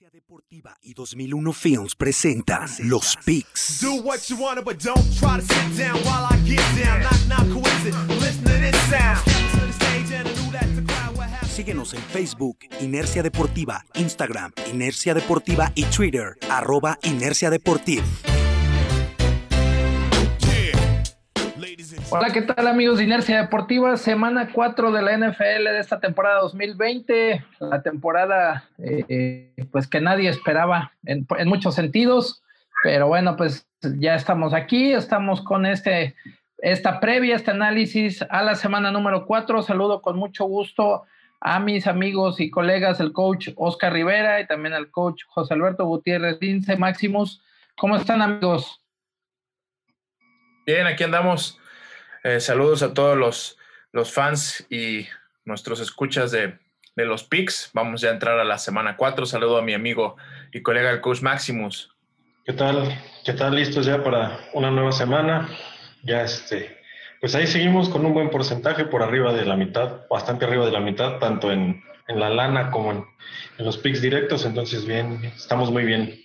Inercia Deportiva y 2001 Films presenta Los Picks. Do what you wanna, but don't try to sit down while I get down. Knock, knock, coincidence. Listen to this sound. Step to the stage and I knew that the crowd would have. Síguenos en Facebook, Inercia Deportiva, Instagram, Inercia Deportiva y Twitter, arroba Inercia Deportiva. Hola, ¿qué tal amigos de Inercia Deportiva? Semana 4 de la NFL de esta temporada 2020, la temporada eh, eh, pues que nadie esperaba en, muchos sentidos, pero bueno, pues ya estamos aquí, estamos con este, esta previa, este análisis a la semana número 4. Saludo con mucho gusto a mis amigos y colegas, el coach Oscar Rivera y también al coach José Alberto Gutiérrez Lince Maximus. ¿Cómo están amigos? Bien, aquí andamos. Eh, saludos a todos los, los fans y nuestros escuchas de, de los Picks. Vamos ya a entrar a la semana 4. Saludo a mi amigo y colega el coach Maximus. ¿Qué tal? ¿Qué tal? ¿Listos ya para una nueva semana? Ya este, pues ahí seguimos con un buen porcentaje por arriba de la mitad, bastante arriba de la mitad, tanto en, en la lana como en, en los picks directos. Entonces, bien, estamos muy bien.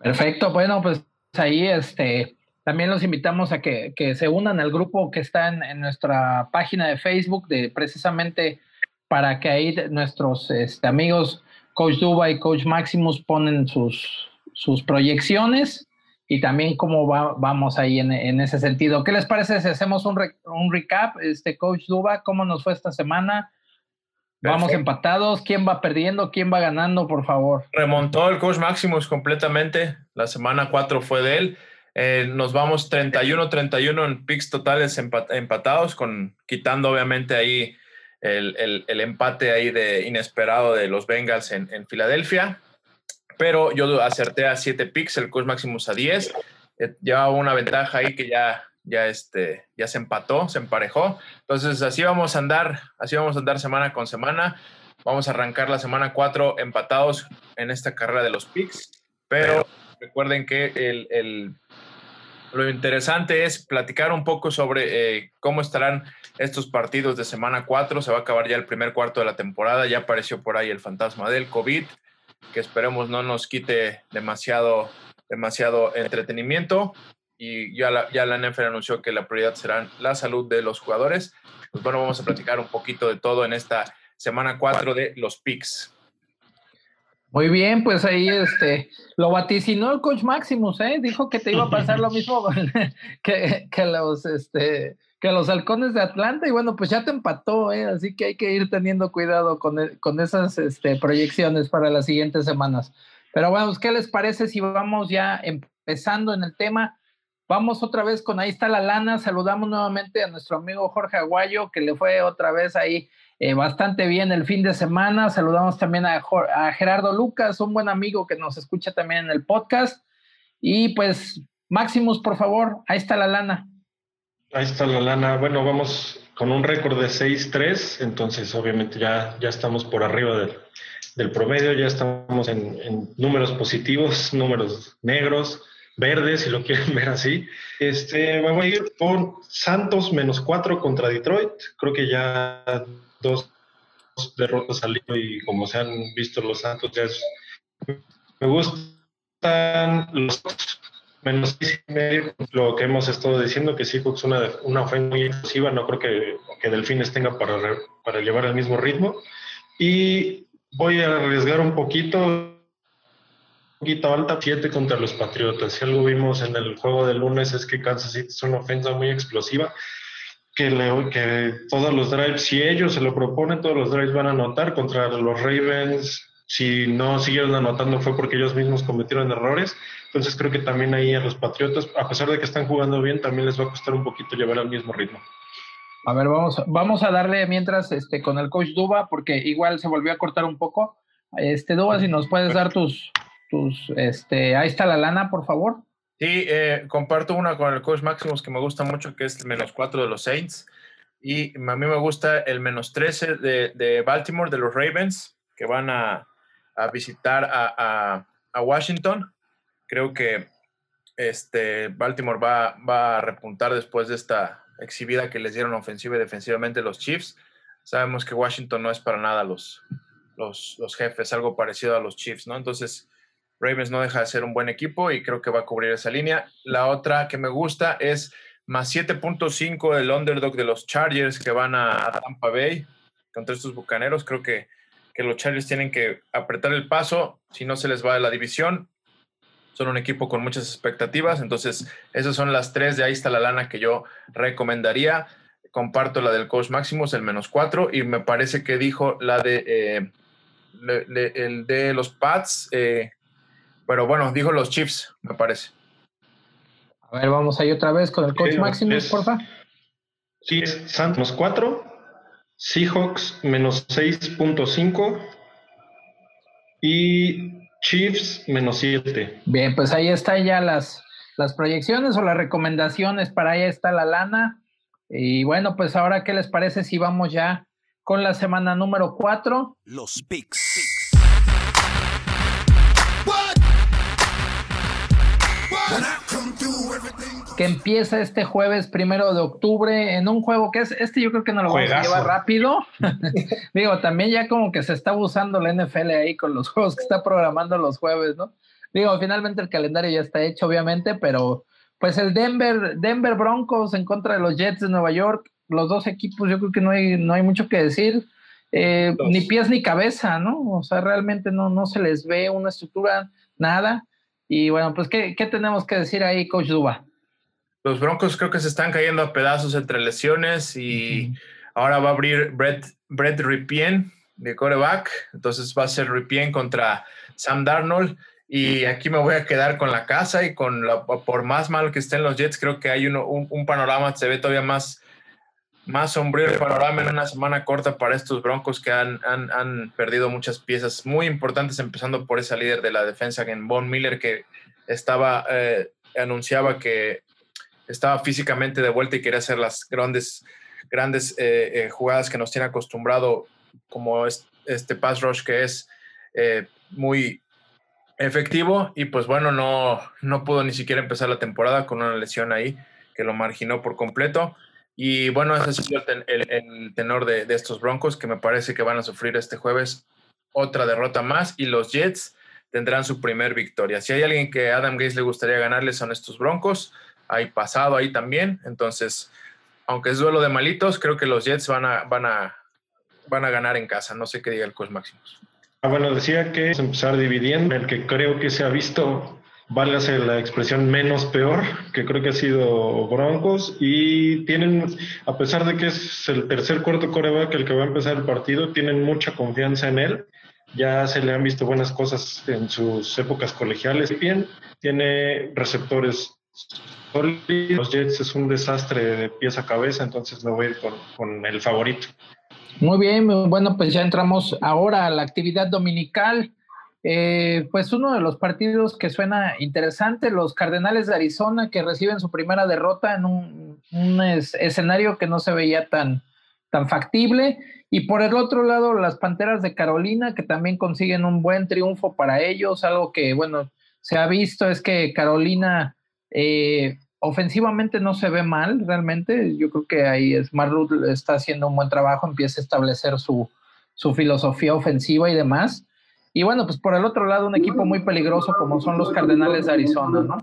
Perfecto, bueno, pues ahí este también los invitamos a que, que se unan al grupo que está en, en, nuestra página de Facebook, de precisamente para que ahí nuestros este, amigos Coach Duba y Coach Maximus ponen sus, sus proyecciones y también cómo va, vamos ahí en, en, ese sentido. ¿Qué les parece si hacemos un, re, un recap? Este Coach Duba, ¿cómo nos fue esta semana? Vamos Perfecto. empatados. ¿Quién va perdiendo? ¿Quién va ganando, por favor? Remontó el coach Maximus completamente. La semana 4 fue de él. Eh, nos vamos 31-31 en picks totales empat empatados, con, quitando obviamente ahí el, el, el, empate ahí de inesperado de los Bengals en, en Filadelfia. Pero yo acerté a 7 picks, el coach Maximus a 10. Eh, llevaba una ventaja ahí que ya, ya, este, ya se empató, se emparejó. Entonces así vamos a andar, así vamos a andar semana con semana. Vamos a arrancar la semana 4 empatados en esta carrera de los picks. Pero recuerden que el, el, lo interesante es platicar un poco sobre eh, cómo estarán estos partidos de semana 4. Se va a acabar ya el primer cuarto de la temporada. Ya apareció por ahí el fantasma del COVID, que esperemos no nos quite demasiado, demasiado entretenimiento. Y ya la, ya la NFL anunció que la prioridad será la salud de los jugadores. Pues bueno, vamos a platicar un poquito de todo en esta semana 4 de los picks. Muy bien, pues ahí este lo vaticinó el coach Maximus, ¿eh? Dijo que te iba a pasar lo mismo que, que, los este que los halcones de Atlanta y bueno, pues ya te empató, ¿eh? Así que hay que ir teniendo cuidado con, con esas este, proyecciones para las siguientes semanas. Pero bueno, ¿qué les parece si vamos ya empezando en el tema? Vamos otra vez con ahí está la lana. Saludamos nuevamente a nuestro amigo Jorge Aguayo, que le fue otra vez ahí eh, bastante bien el fin de semana. Saludamos también a, Gerardo Lucas, un buen amigo que nos escucha también en el podcast. Y pues, Maximus, por favor, ahí está la lana. Ahí está la lana. Bueno, vamos con un récord de 6-3, entonces obviamente ya, ya estamos por arriba del, promedio, ya estamos en, números positivos, números negros, verdes, si lo quieren ver así. Este, me a ir por Santos menos 4 contra Detroit. Creo que ya dos derrotas al hilo y como se han visto los Santos, ya es, me gustan los menos lo que hemos estado diciendo, que Seahawks es una, una ofensa muy explosiva, no creo que, que Delfines tenga para, para llevar el mismo ritmo. Y voy a arriesgar un poquito, un poquito alta, 7 contra los Patriotas. Si algo vimos en el juego de lunes es que Kansas City es una ofensa muy explosiva que, le, que todos los drives, si ellos se lo proponen, todos los drives van a anotar contra los Ravens. Si no siguieron anotando fue porque ellos mismos cometieron errores. Entonces creo que también ahí a los Patriotas, a pesar de que están jugando bien, también les va a costar un poquito llevar al mismo ritmo. A ver, vamos, vamos a darle mientras este, con el coach Duba, porque igual se volvió a cortar un poco. Este, Duba, si nos puedes dar tus, tus, este, ahí está la lana, por favor. Sí, eh, comparto una con el coach Maximus que me gusta mucho, que es el menos 4 de los Saints. Y a mí me gusta el menos 13 de, de Baltimore, de los Ravens, que van a, a visitar a, a, a, Washington. Creo que este, Baltimore va, va a repuntar después de esta exhibida que les dieron ofensiva y defensivamente los Chiefs. Sabemos que Washington no es para nada los, los, los jefes, algo parecido a los Chiefs, ¿no? Entonces, Ravens no deja de ser un buen equipo y creo que va a cubrir esa línea. La otra que me gusta es más 7.5 el underdog de los Chargers que van a, Tampa Bay contra estos bucaneros. Creo que, que los Chargers tienen que apretar el paso si no se les va de la división. Son un equipo con muchas expectativas, entonces esas son las tres de ahí está la lana que yo recomendaría. Comparto la del coach Maximus, el menos cuatro, y me parece que dijo la de eh, el de los Pats, eh, pero bueno, dijo los Chiefs, me parece. A ver, vamos ahí otra vez con el coach Sí, Maximus, es- porfa. Sí, es Santos menos 4, Seahawks menos 6.5 y Chiefs menos 7. Bien, pues ahí están ya las, las proyecciones o las recomendaciones para ahí está la lana. Y bueno, pues ahora, ¿qué les parece si vamos ya con la semana número 4? Los picks. Que empieza este jueves primero de octubre en un juego que es este yo creo que no lo vamos a llevar rápido. Digo también ya como que se está abusando la NFL ahí con los juegos que está programando los jueves no digo finalmente el calendario ya está hecho obviamente pero pues el Denver Denver Broncos en contra de los Jets de Nueva York los dos equipos yo creo que no hay no hay mucho que decir. Eh, ni pies ni cabeza no o sea realmente no no se les ve una estructura nada y bueno pues qué, qué tenemos que decir ahí coach Duba Los Broncos creo que se están cayendo a pedazos entre lesiones y ahora va a abrir Brett, Brett Ripien de coreback. Entonces va a ser Ripien contra Sam Darnold. Y aquí me voy a quedar con la casa y con la, por más mal que estén los Jets, creo que hay uno, un, un panorama, se ve todavía más, más sombrío el panorama en una semana corta para estos Broncos que han, han, han perdido muchas piezas muy importantes, empezando por esa líder de la defensa, en Von Miller, que estaba, eh, anunciaba que estaba físicamente de vuelta y quería hacer las grandes, grandes eh, eh, jugadas que nos tiene acostumbrado, como es, este pass rush que es eh, muy efectivo. Y pues bueno, no, no pudo ni siquiera empezar la temporada con una lesión ahí que lo marginó por completo. Y bueno, ese sido el, el- tenor de, estos Broncos que me parece que van a sufrir este jueves otra derrota más y los Jets tendrán su primer victoria. Si hay alguien que a Adam Gates le gustaría ganarle son estos Broncos. Hay pasado ahí también. Entonces, aunque es duelo de malitos, creo que los Jets van a, van a, van a ganar en casa. No sé qué diga el coach Maximus. Ah, bueno, decía que es empezar dividiendo, el que creo que se ha visto, válgase la expresión menos peor, que creo que ha sido Broncos, y tienen, a pesar de que es el tercer cuarto coreback el que va a empezar el partido, tienen mucha confianza en él. Ya se le han visto buenas cosas en sus épocas colegiales. Bien, tiene receptores. Los Jets es un desastre de pies a cabeza, entonces me voy a ir con, con el favorito. Muy bien, bueno, pues ya entramos ahora a la actividad dominical. Eh, pues uno de los partidos que suena interesante, los Cardenales de Arizona que reciben su primera derrota en un, un es- escenario que no se veía tan, tan factible. Y por el otro lado, las Panteras de Carolina que también consiguen un buen triunfo para ellos, algo que, bueno, se ha visto es que Carolina eh, ofensivamente no se ve mal realmente. Yo creo que ahí Smart está haciendo un buen trabajo, empieza a establecer su, su filosofía ofensiva y demás. Y bueno, pues por el otro lado, un equipo muy peligroso como son los Cardenales de Arizona, ¿no?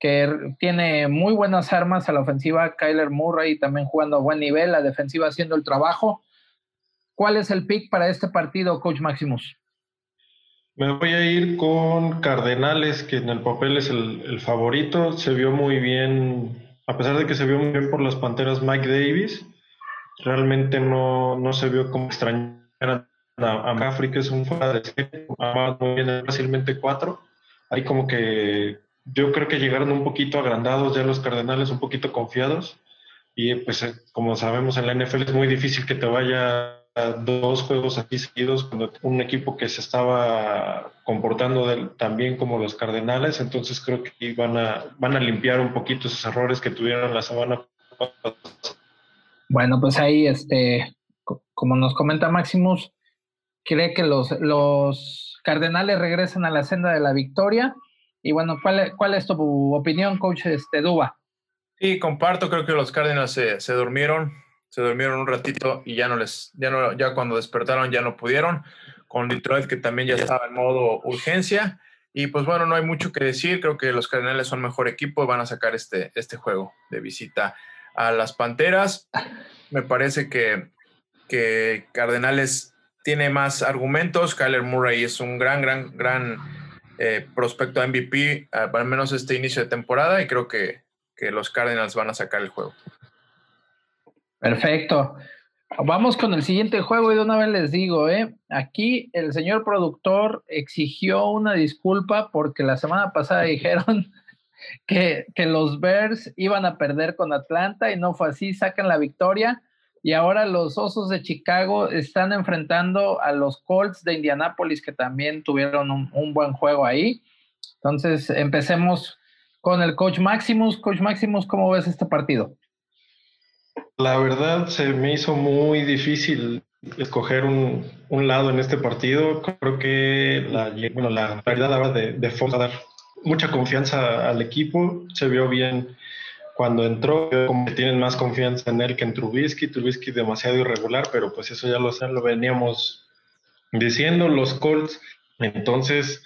Que tiene muy buenas armas a la ofensiva, Kyler Murray también jugando a buen nivel, la defensiva haciendo el trabajo. ¿Cuál es el pick para este partido, Coach Maximus? Me voy a ir con Cardenales, que en el papel es el, el favorito. Se vio muy bien, a pesar de que se vio muy bien por las Panteras Mike Davis, realmente no, no se vio como extrañar a, a que es un fuera de serie, bien fácilmente cuatro. Ahí como que yo creo que llegaron un poquito agrandados ya los Cardenales, un poquito confiados. Y pues eh, como sabemos en la NFL es muy difícil que te vaya a dos juegos aquí seguidos cuando un equipo que se estaba comportando tan bien como los Cardenales, entonces creo que van a, van a limpiar un poquito esos errores que tuvieron la semana pasada. Bueno, pues ahí, este, co- como nos comenta Maximus, cree que los, los Cardenales regresan a la senda de la victoria. Y bueno, ¿cuál, cuál es tu opinión, coach este, Duba? Sí, comparto, creo que los Cardinals se, se durmieron, se durmieron un ratito y ya no les, ya no, ya cuando despertaron ya no pudieron. con Detroit, que también ya estaba en modo urgencia. Y pues bueno, no hay mucho que decir. Creo que los Cardenales son mejor equipo y van a sacar este, este juego de visita a las Panteras. Me parece que, que Cardenales tiene más argumentos. Kyler Murray es un gran, gran, gran eh, prospecto a MVP, al menos este inicio de temporada, y creo que, que los Cardinals van a sacar el juego. Perfecto. Vamos con el siguiente juego y de una vez les digo, ¿eh? aquí el señor productor exigió una disculpa porque la semana pasada dijeron que, que, los Bears iban a perder con Atlanta y no fue así, sacan la victoria y ahora los Osos de Chicago están enfrentando a los Colts de Indianápolis que también tuvieron un, un buen juego ahí. Entonces empecemos con el coach Maximus. Coach Maximus, ¿cómo ves este partido? La verdad se me hizo muy difícil escoger un, un lado en este partido. Creo que la, bueno, la verdad de, de Fox dar mucha confianza al equipo. Se vio bien cuando entró, como que tienen más confianza en él que en Trubisky. Trubisky demasiado irregular, pero pues eso ya lo, ya lo veníamos diciendo los Colts. Entonces,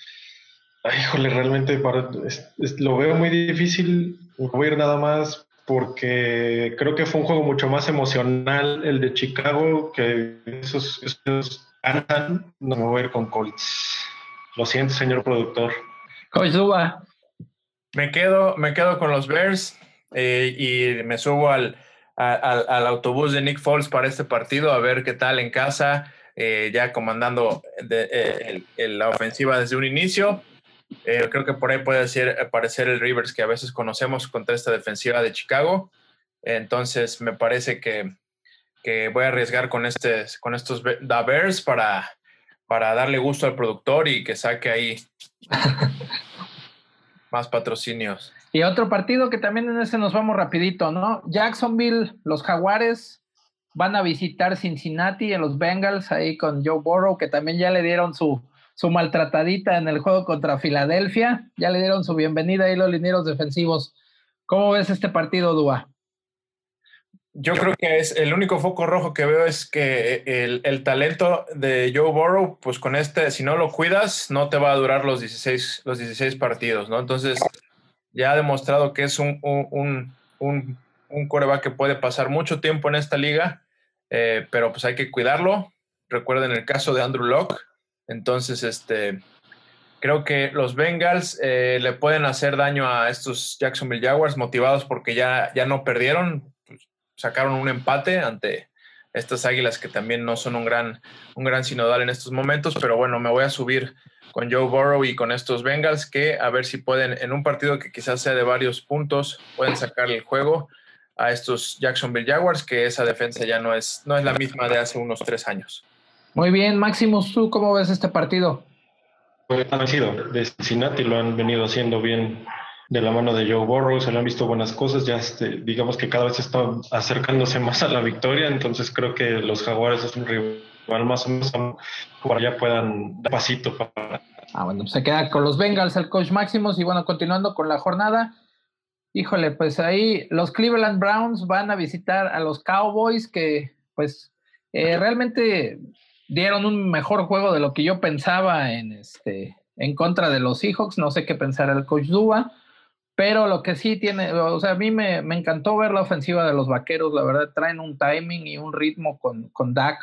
ay, híjole, realmente para, es, es, lo veo muy difícil. Voy a ir nada más porque creo que fue un juego mucho más emocional el de Chicago que esos, esos ganan. No me voy a ir con Colts. Lo siento, señor productor. Coach Duba. Me quedo, me quedo con los Bears eh, y me subo al, al, al, autobús de Nick Foles para este partido a ver qué tal en casa, eh, ya comandando de, eh, el, el, la ofensiva desde un inicio. Eh, creo que por ahí puede ser, aparecer el Rivers que a veces conocemos contra esta defensiva de Chicago. Entonces me parece que, que voy a arriesgar con, este, con estos The Bears para, para darle gusto al productor y que saque ahí más patrocinios. Y otro partido que también en ese nos vamos rapidito, ¿no? Jacksonville, los Jaguares van a visitar Cincinnati en los Bengals ahí con Joe Burrow, que también ya le dieron su, su maltratadita en el juego contra Filadelfia. Ya le dieron su bienvenida ahí los linieros defensivos. ¿Cómo ves este partido, Dua? Yo creo que es el único foco rojo que veo es que el, el, talento de Joe Burrow, pues con este, si no lo cuidas, no te va a durar los 16, los 16 partidos, ¿no? Entonces, ya ha demostrado que es un, un, un, un coreback que puede pasar mucho tiempo en esta liga, eh, pero pues hay que cuidarlo. Recuerden el caso de Andrew Locke. Entonces, este, creo que los Bengals eh, le pueden hacer daño a estos Jacksonville Jaguars motivados porque ya, ya no perdieron, pues, sacaron un empate ante estas águilas que también no son un gran, un gran sinodal en estos momentos, pero bueno, me voy a subir con Joe Burrow y con estos Bengals que a ver si pueden, en un partido que quizás sea de varios puntos, pueden sacar el juego a estos Jacksonville Jaguars, que esa defensa ya no es, no es la misma de hace unos tres años. Muy bien, Maximus, ¿tú cómo ves este partido? Pues han sido de Cincinnati, lo han venido haciendo bien de la mano de Joe Burrow, se le han visto buenas cosas, ya este, digamos que cada vez están acercándose más a la victoria, entonces creo que los Jaguares es un rival más o menos por allá puedan dar pasito para... Ah, bueno, se queda con los Bengals el coach Maximus y bueno, continuando con la jornada, híjole, pues ahí los Cleveland Browns van a visitar a los Cowboys que pues eh, realmente dieron un mejor juego de lo que yo pensaba en este en contra de los Seahawks, no sé qué pensar el coach Dua, pero lo que sí tiene, o sea, a mí me, me, encantó ver la ofensiva de los vaqueros, la verdad, traen un timing y un ritmo con, con Dak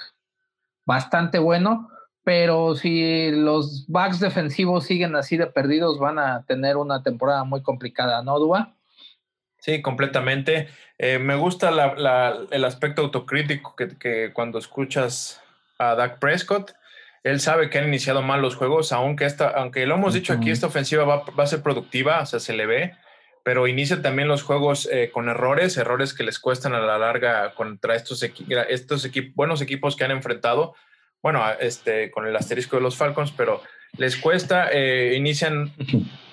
bastante bueno, pero si los backs defensivos siguen así de perdidos, van a tener una temporada muy complicada, ¿no, Dua? Sí, completamente. Eh, me gusta la, la, el aspecto autocrítico que, que cuando escuchas a Dak Prescott. Él sabe que han iniciado mal los juegos, aunque, esta, aunque lo hemos dicho aquí, esta ofensiva va, va, a ser productiva, o sea, se le ve, pero inicia también los juegos eh, con errores, errores que les cuestan a la larga contra estos, equi estos equip buenos equipos que han enfrentado, bueno, este, con el asterisco de los Falcons, pero les cuesta, eh, inician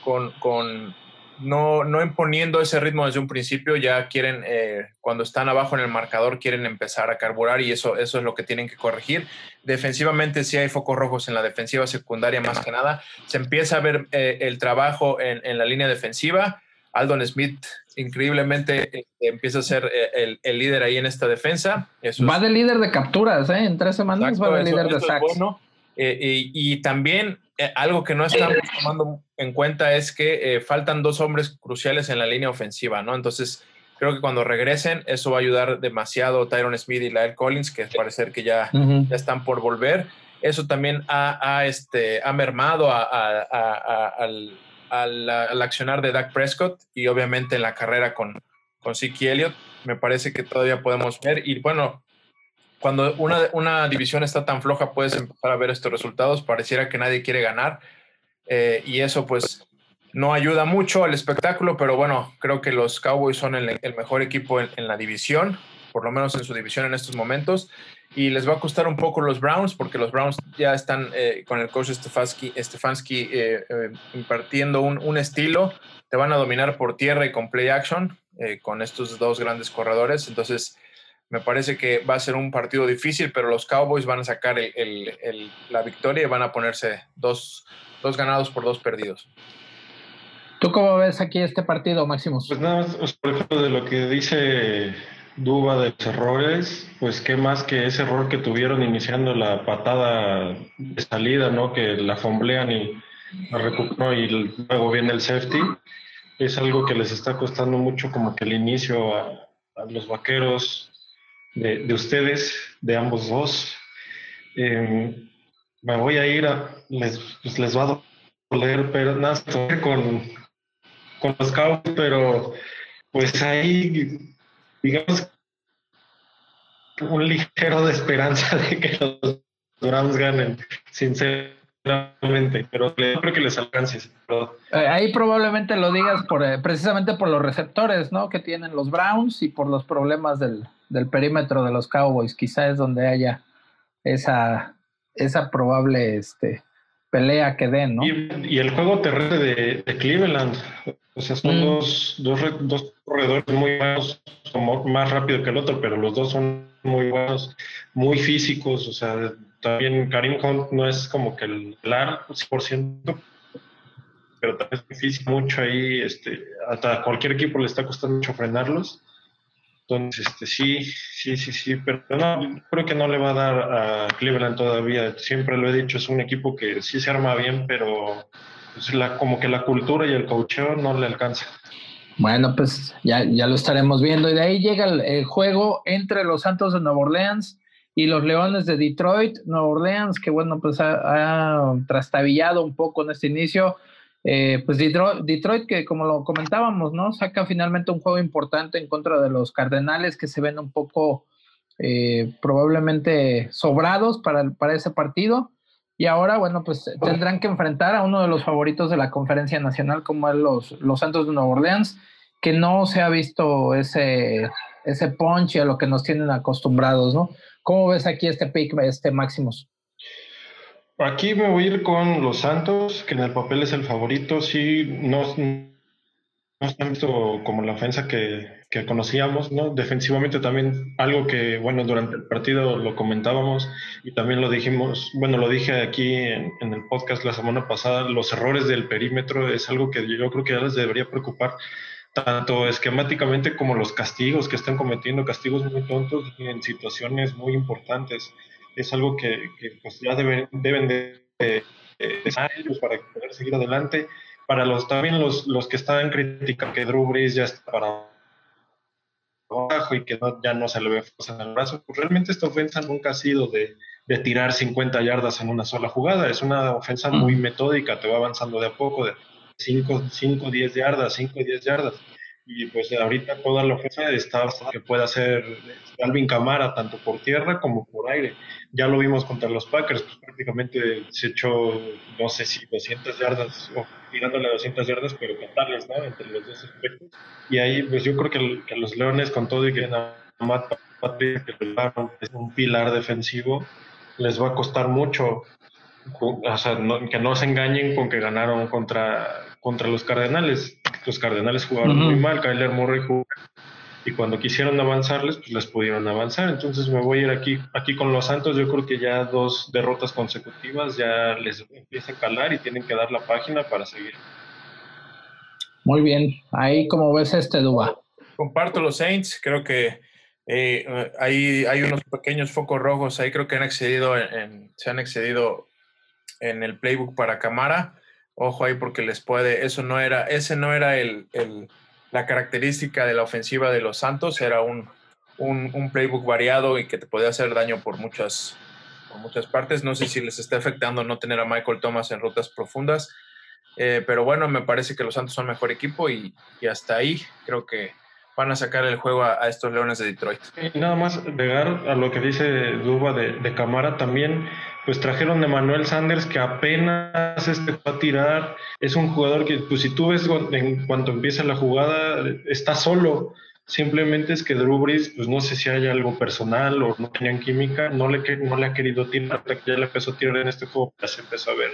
con, con no, no imponiendo ese ritmo desde un principio, ya quieren, eh, cuando están abajo en el marcador, quieren empezar a carburar y eso, eso es lo que tienen que corregir. Defensivamente sí hay focos rojos en la defensiva secundaria más que nada. Se empieza a ver eh, el trabajo en, en, la línea defensiva. Aldon Smith increíblemente eh, empieza a ser eh, el, el, líder ahí en esta defensa. Eso va es, de líder de capturas, ¿eh? En tres semanas exacto, va de líder de sacks. Bueno. Eh, y, y, también eh, algo que no estamos tomando en cuenta es que faltan dos hombres cruciales en la línea ofensiva, ¿no? Entonces, creo que cuando regresen, eso va a ayudar demasiado Tyron Smith y Lael Collins, que parece que ya, uh -huh. ya están por volver. Eso también ha, ha este, ha mermado a, a, a, al, al, al, accionar de Dak Prescott y obviamente en la carrera con, con Zeke Elliott. Me parece que todavía podemos ver. Y bueno, cuando una, una, división está tan floja, puedes empezar a ver estos resultados. Pareciera que nadie quiere ganar. Eh, y eso, pues, no ayuda mucho al espectáculo. Pero bueno, creo que los Cowboys son el, el mejor equipo en, en, la división, por lo menos en su división en estos momentos. Y les va a costar un poco los Browns, porque los Browns ya están eh, con el coach Stefanski, Stefanski eh, impartiendo un, un, estilo. Te van a dominar por tierra y con play action, eh, con estos dos grandes corredores. Entonces me parece que va a ser un partido difícil, pero los Cowboys van a sacar el, el, el, la victoria y van a ponerse dos, dos, ganados por dos perdidos. ¿Tú cómo ves aquí este partido, Máximo? Pues nada más, por ejemplo, de lo que dice Duba de los errores, pues qué más que ese error que tuvieron iniciando la patada de salida, ¿no? Que la fomblean y la recuperó y luego viene el safety. Es algo que les está costando mucho como que el inicio a, a los vaqueros, de, de ustedes, de ambos dos. Eh, me voy a ir a, les, pues les va a doler, pero nada, con, con los Cowboys, pero pues ahí, digamos, un ligero de esperanza de que los Browns ganen, sinceramente, pero creo que les alcance. Pero... Ahí probablemente lo digas por, eh, precisamente por los receptores, ¿no? Que tienen los Browns y por los problemas del, del perímetro de los Cowboys, quizá es donde haya esa, esa probable este, pelea que den, ¿no? Y, y el juego terrestre de, de, Cleveland, o sea, son mm. dos, dos, dos, corredores muy buenos, más rápido que el otro, pero los dos son muy buenos, muy físicos, o sea, también Karim Hunt no es como que el LAR 100%, pero también es difícil mucho ahí, este, hasta cualquier equipo le está costando mucho frenarlos. Entonces, este, sí, sí, sí, sí, pero no, creo que no le va a dar a Cleveland todavía. Siempre lo he dicho, es un equipo que sí se arma bien, pero pues la, como que la cultura y el coacheo no le alcanza. Bueno, pues ya, ya lo estaremos viendo. Y de ahí llega el, juego entre los Santos de Nueva Orleans y los Leones de Detroit. Nueva Orleans, que bueno, pues ha, ha trastabillado un poco en este inicio. Eh, pues Detroit, Detroit, que como lo comentábamos, ¿no? Saca finalmente un juego importante en contra de los Cardenales que se ven un poco eh, probablemente sobrados para, para ese partido. Y ahora, bueno, pues tendrán que enfrentar a uno de los favoritos de la conferencia nacional, como es los, los Santos de Nueva Orleans, que no se ha visto ese, ese punch a lo que nos tienen acostumbrados, ¿no? ¿Cómo ves aquí este pick, este Máximos? Aquí me voy a ir con los Santos, que en el papel es el favorito. Sí, no, no visto como la ofensa que, que, conocíamos, ¿no? Defensivamente también algo que, bueno, durante el partido lo comentábamos y también lo dijimos, bueno, lo dije aquí en, en el podcast la semana pasada, los errores del perímetro es algo que yo creo que ya les debería preocupar tanto esquemáticamente como los castigos que están cometiendo, castigos muy tontos en situaciones muy importantes es algo que, que pues ya deben, deben de, de, de ellos para poder seguir adelante. Para los también los, los que están criticando que Drew Brees ya está para abajo y que no, ya no se le ve fuerza en el brazo, pues realmente esta ofensa nunca ha sido de, de tirar 50 yardas en una sola jugada, es una ofensa muy metódica, te va avanzando de a poco, de 5, 5 10 yardas, 5, 10 yardas y pues ahorita toda la ofensa está que puede hacer Alvin Camara tanto por tierra como por aire. Ya lo vimos contra los Packers, pues prácticamente se echó, no sé si 200 yardas o tirándole 200 yardas, pero totales, ¿no? Entre los dos aspectos. Y ahí pues yo creo que, que los Leones con todo y que Matt Patrick, que es un pilar defensivo, les va a costar mucho o sea, no, que no se engañen con que ganaron contra, contra los Cardenales. Los Cardenales jugaron uh -huh. muy mal, Kyler Murray jugó y cuando quisieron avanzarles, pues les pudieron avanzar. Entonces me voy a ir aquí, aquí con los Santos. Yo creo que ya dos derrotas consecutivas ya les empieza a calar y tienen que dar la página para seguir. Muy bien, ahí como ves este Duba. Comparto los Saints, creo que eh, hay, hay unos pequeños focos rojos ahí, creo que han excedido en, en, se han excedido en el playbook para Camara. Ojo ahí porque les puede, eso no era, ese no era el, el- la característica de la ofensiva de los Santos, era un, un, un playbook variado y que te podía hacer daño por muchas, por muchas partes. No sé si les está afectando no tener a Michael Thomas en rutas profundas, eh, pero bueno, me parece que los Santos son mejor equipo y, y hasta ahí creo que van a sacar el juego a, a estos Leones de Detroit. Y nada más agregar a lo que dice Duba de, de Camara también, pues trajeron de Manuel Sanders que apenas este va a tirar, es un jugador que pues si tú ves en cuanto empieza la jugada, está solo, simplemente es que Drew Brees, pues no sé si hay algo personal o no tenían química, no le, no le ha querido tirar, hasta que ya le empezó a tirar en este juego, ya se empezó a ver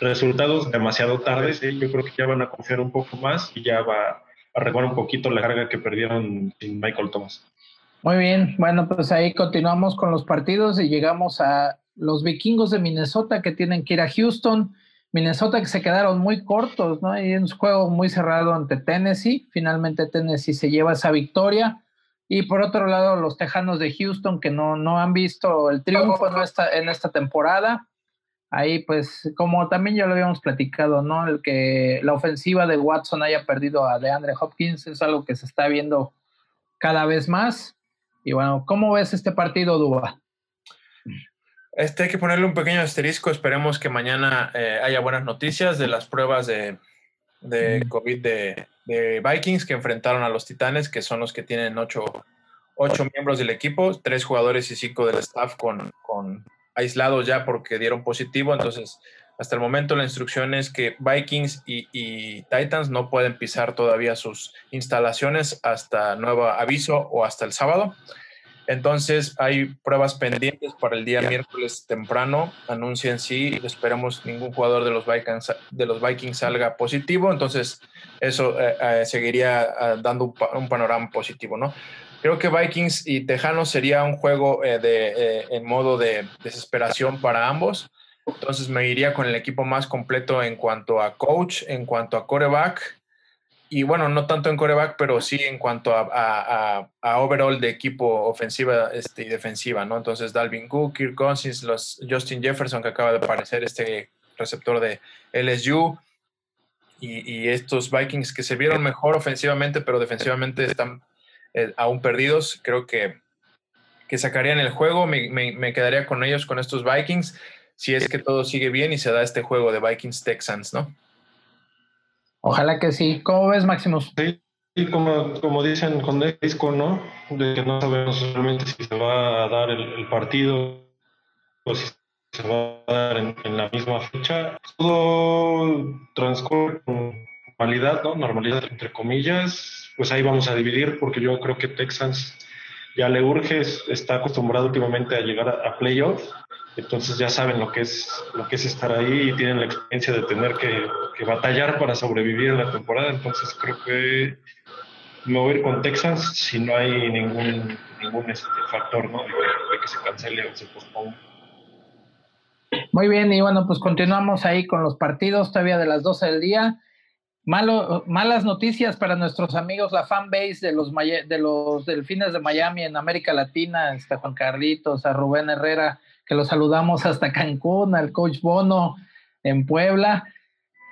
resultados demasiado tarde, sí, yo creo que ya van a confiar un poco más y ya va a recuperar un poquito la carga que perdieron sin Michael Thomas. Muy bien, bueno, pues ahí continuamos con los partidos y llegamos a los vikingos de Minnesota que tienen que ir a Houston. Minnesota que se quedaron muy cortos, ¿no? Y un juego muy cerrado ante Tennessee. Finalmente Tennessee se lleva esa victoria. Y por otro lado, los Tejanos de Houston que no, no han visto el triunfo en esta temporada. Ahí, pues, como también ya lo habíamos platicado, ¿no? El que la ofensiva de Watson haya perdido a DeAndre Hopkins es algo que se está viendo cada vez más. Y bueno, ¿cómo ves este partido, Duba? Este hay que ponerle un pequeño asterisco. Esperemos que mañana eh, haya buenas noticias de las pruebas de, de COVID de, de Vikings que enfrentaron a los Titanes, que son los que tienen ocho, ocho miembros del equipo, tres jugadores y cinco del staff con, con aislados ya porque dieron positivo. Entonces, hasta el momento la instrucción es que Vikings y, Titans no pueden pisar todavía sus instalaciones hasta nuevo aviso o hasta el sábado. Entonces hay pruebas pendientes para el día miércoles temprano. Anuncian si esperemos ningún jugador de los Vikings, de los Vikings salga positivo. Entonces eso eh, eh, seguiría eh, dando un panorama positivo, ¿no? Creo que Vikings y Tejanos sería un juego eh, de, eh, en modo de desesperación para ambos. Entonces me iría con el equipo más completo en cuanto a coach, en cuanto a coreback. Y bueno, no tanto en coreback, pero sí en cuanto a, a- a- a overall de equipo ofensiva este, y defensiva, ¿no? Entonces Dalvin Cook, Kirk Cousins, los Justin Jefferson que acaba de aparecer, este receptor de LSU, y, y estos Vikings que se vieron mejor ofensivamente, pero defensivamente están eh, aún perdidos. Creo que, que sacarían el juego. Me, me- me quedaría con ellos, con estos Vikings, si es que todo sigue bien y se da este juego de Vikings Texans, ¿no? Ojalá que sí. ¿Cómo ves, Maximus? Sí, y como, como dicen con el disco, ¿no? De que no sabemos realmente si se va a dar el, el partido o si se va a dar en, en la misma fecha. Todo transcurre con normalidad, ¿no? Normalidad entre comillas. Pues ahí vamos a dividir porque yo creo que Texans ya le urge, es- está acostumbrado últimamente a llegar a, a playoffs. Entonces ya saben lo que es lo que es estar ahí y tienen la experiencia de tener que, batallar para sobrevivir en la temporada. Entonces creo que me voy a ir con Texans si no hay ningún ningún este, factor ¿no? de, de que se cancele o se posponga. Muy bien, y bueno, pues continuamos ahí con los partidos todavía de las 12 del día. Malas noticias para nuestros amigos, la fanbase de los, de los Delfines de Miami en América Latina, está Juan Carlitos, a Rubén Herrera, que los saludamos hasta Cancún, al coach Bono en Puebla.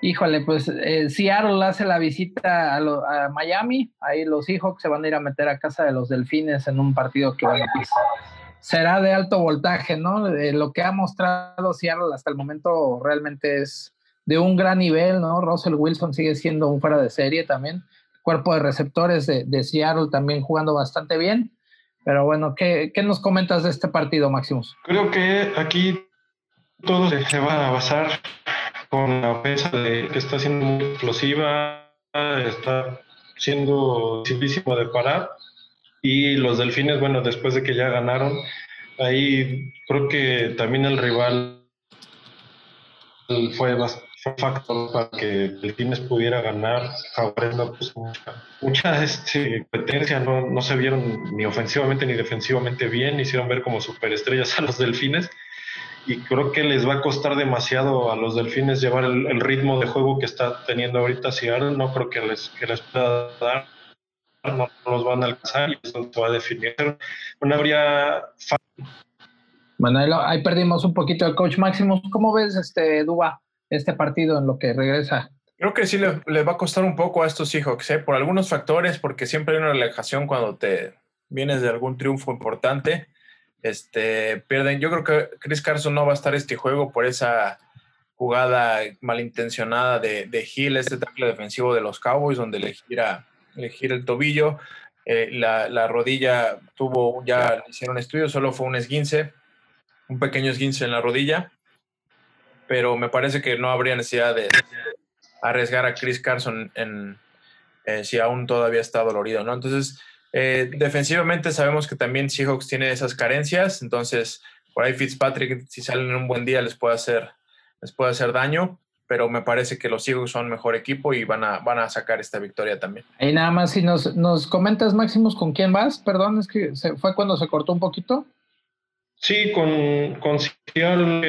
Híjole, pues eh, Seattle hace la visita a, lo- a Miami, ahí los Seahawks se van a ir a meter a casa de los Delfines en un partido que bueno, pues, será de alto voltaje, ¿no? Eh, lo que ha mostrado Seattle hasta el momento realmente es de un gran nivel, ¿no? Russell Wilson sigue siendo un fuera de serie también. Cuerpo de receptores de, Seattle también jugando bastante bien. Pero bueno, ¿qué, qué nos comentas de este partido, Maximus? Creo que aquí todo se va a basar con la ofensa de, que está siendo muy explosiva, está siendo dificilísimo de parar. Y los delfines, bueno, después de que ya ganaron, ahí creo que también el rival fue, bas- fue factor para que Delfines pudiera ganar. Jaguares no mucha, este, competencia, no, no se vieron ni ofensivamente ni defensivamente bien, hicieron ver como superestrellas a los Delfines. Y creo que les va a costar demasiado a los Delfines llevar el, el ritmo de juego que está teniendo ahorita Seattle. No creo que les, que les pueda dar no, los van a alcanzar y eso se va a definir. No habría Bueno, ahí, perdimos un poquito el coach Maximus. ¿Cómo ves, este Duba, este partido en lo que regresa? Creo que sí le, va a costar un poco a estos Seahawks, ¿eh? por algunos factores, porque siempre hay una relajación cuando te vienes de algún triunfo importante. Este, pierden. Yo creo que Chris Carson no va a estar este juego por esa jugada malintencionada de, de Hill, este tackle defensivo de los Cowboys, donde le gira, le gira el tobillo. Eh, la, la rodilla tuvo, ya hicieron estudio, solo fue un esguince, un pequeño esguince en la rodilla, pero me parece que no habría necesidad de arriesgar a Chris Carson en, si aún todavía está dolorido, ¿no? Entonces, eh, defensivamente sabemos que también Seahawks tiene esas carencias, entonces por ahí Fitzpatrick, si salen en un buen día, les puede hacer, les puede hacer daño, pero me parece que los Seahawks son mejor equipo y van a, van a sacar esta victoria también. Ahí nada más, si nos, nos comentas, Maximus, ¿con quién vas? Perdón, es que se, fue cuando se cortó un poquito. Sí, con, con Seattle,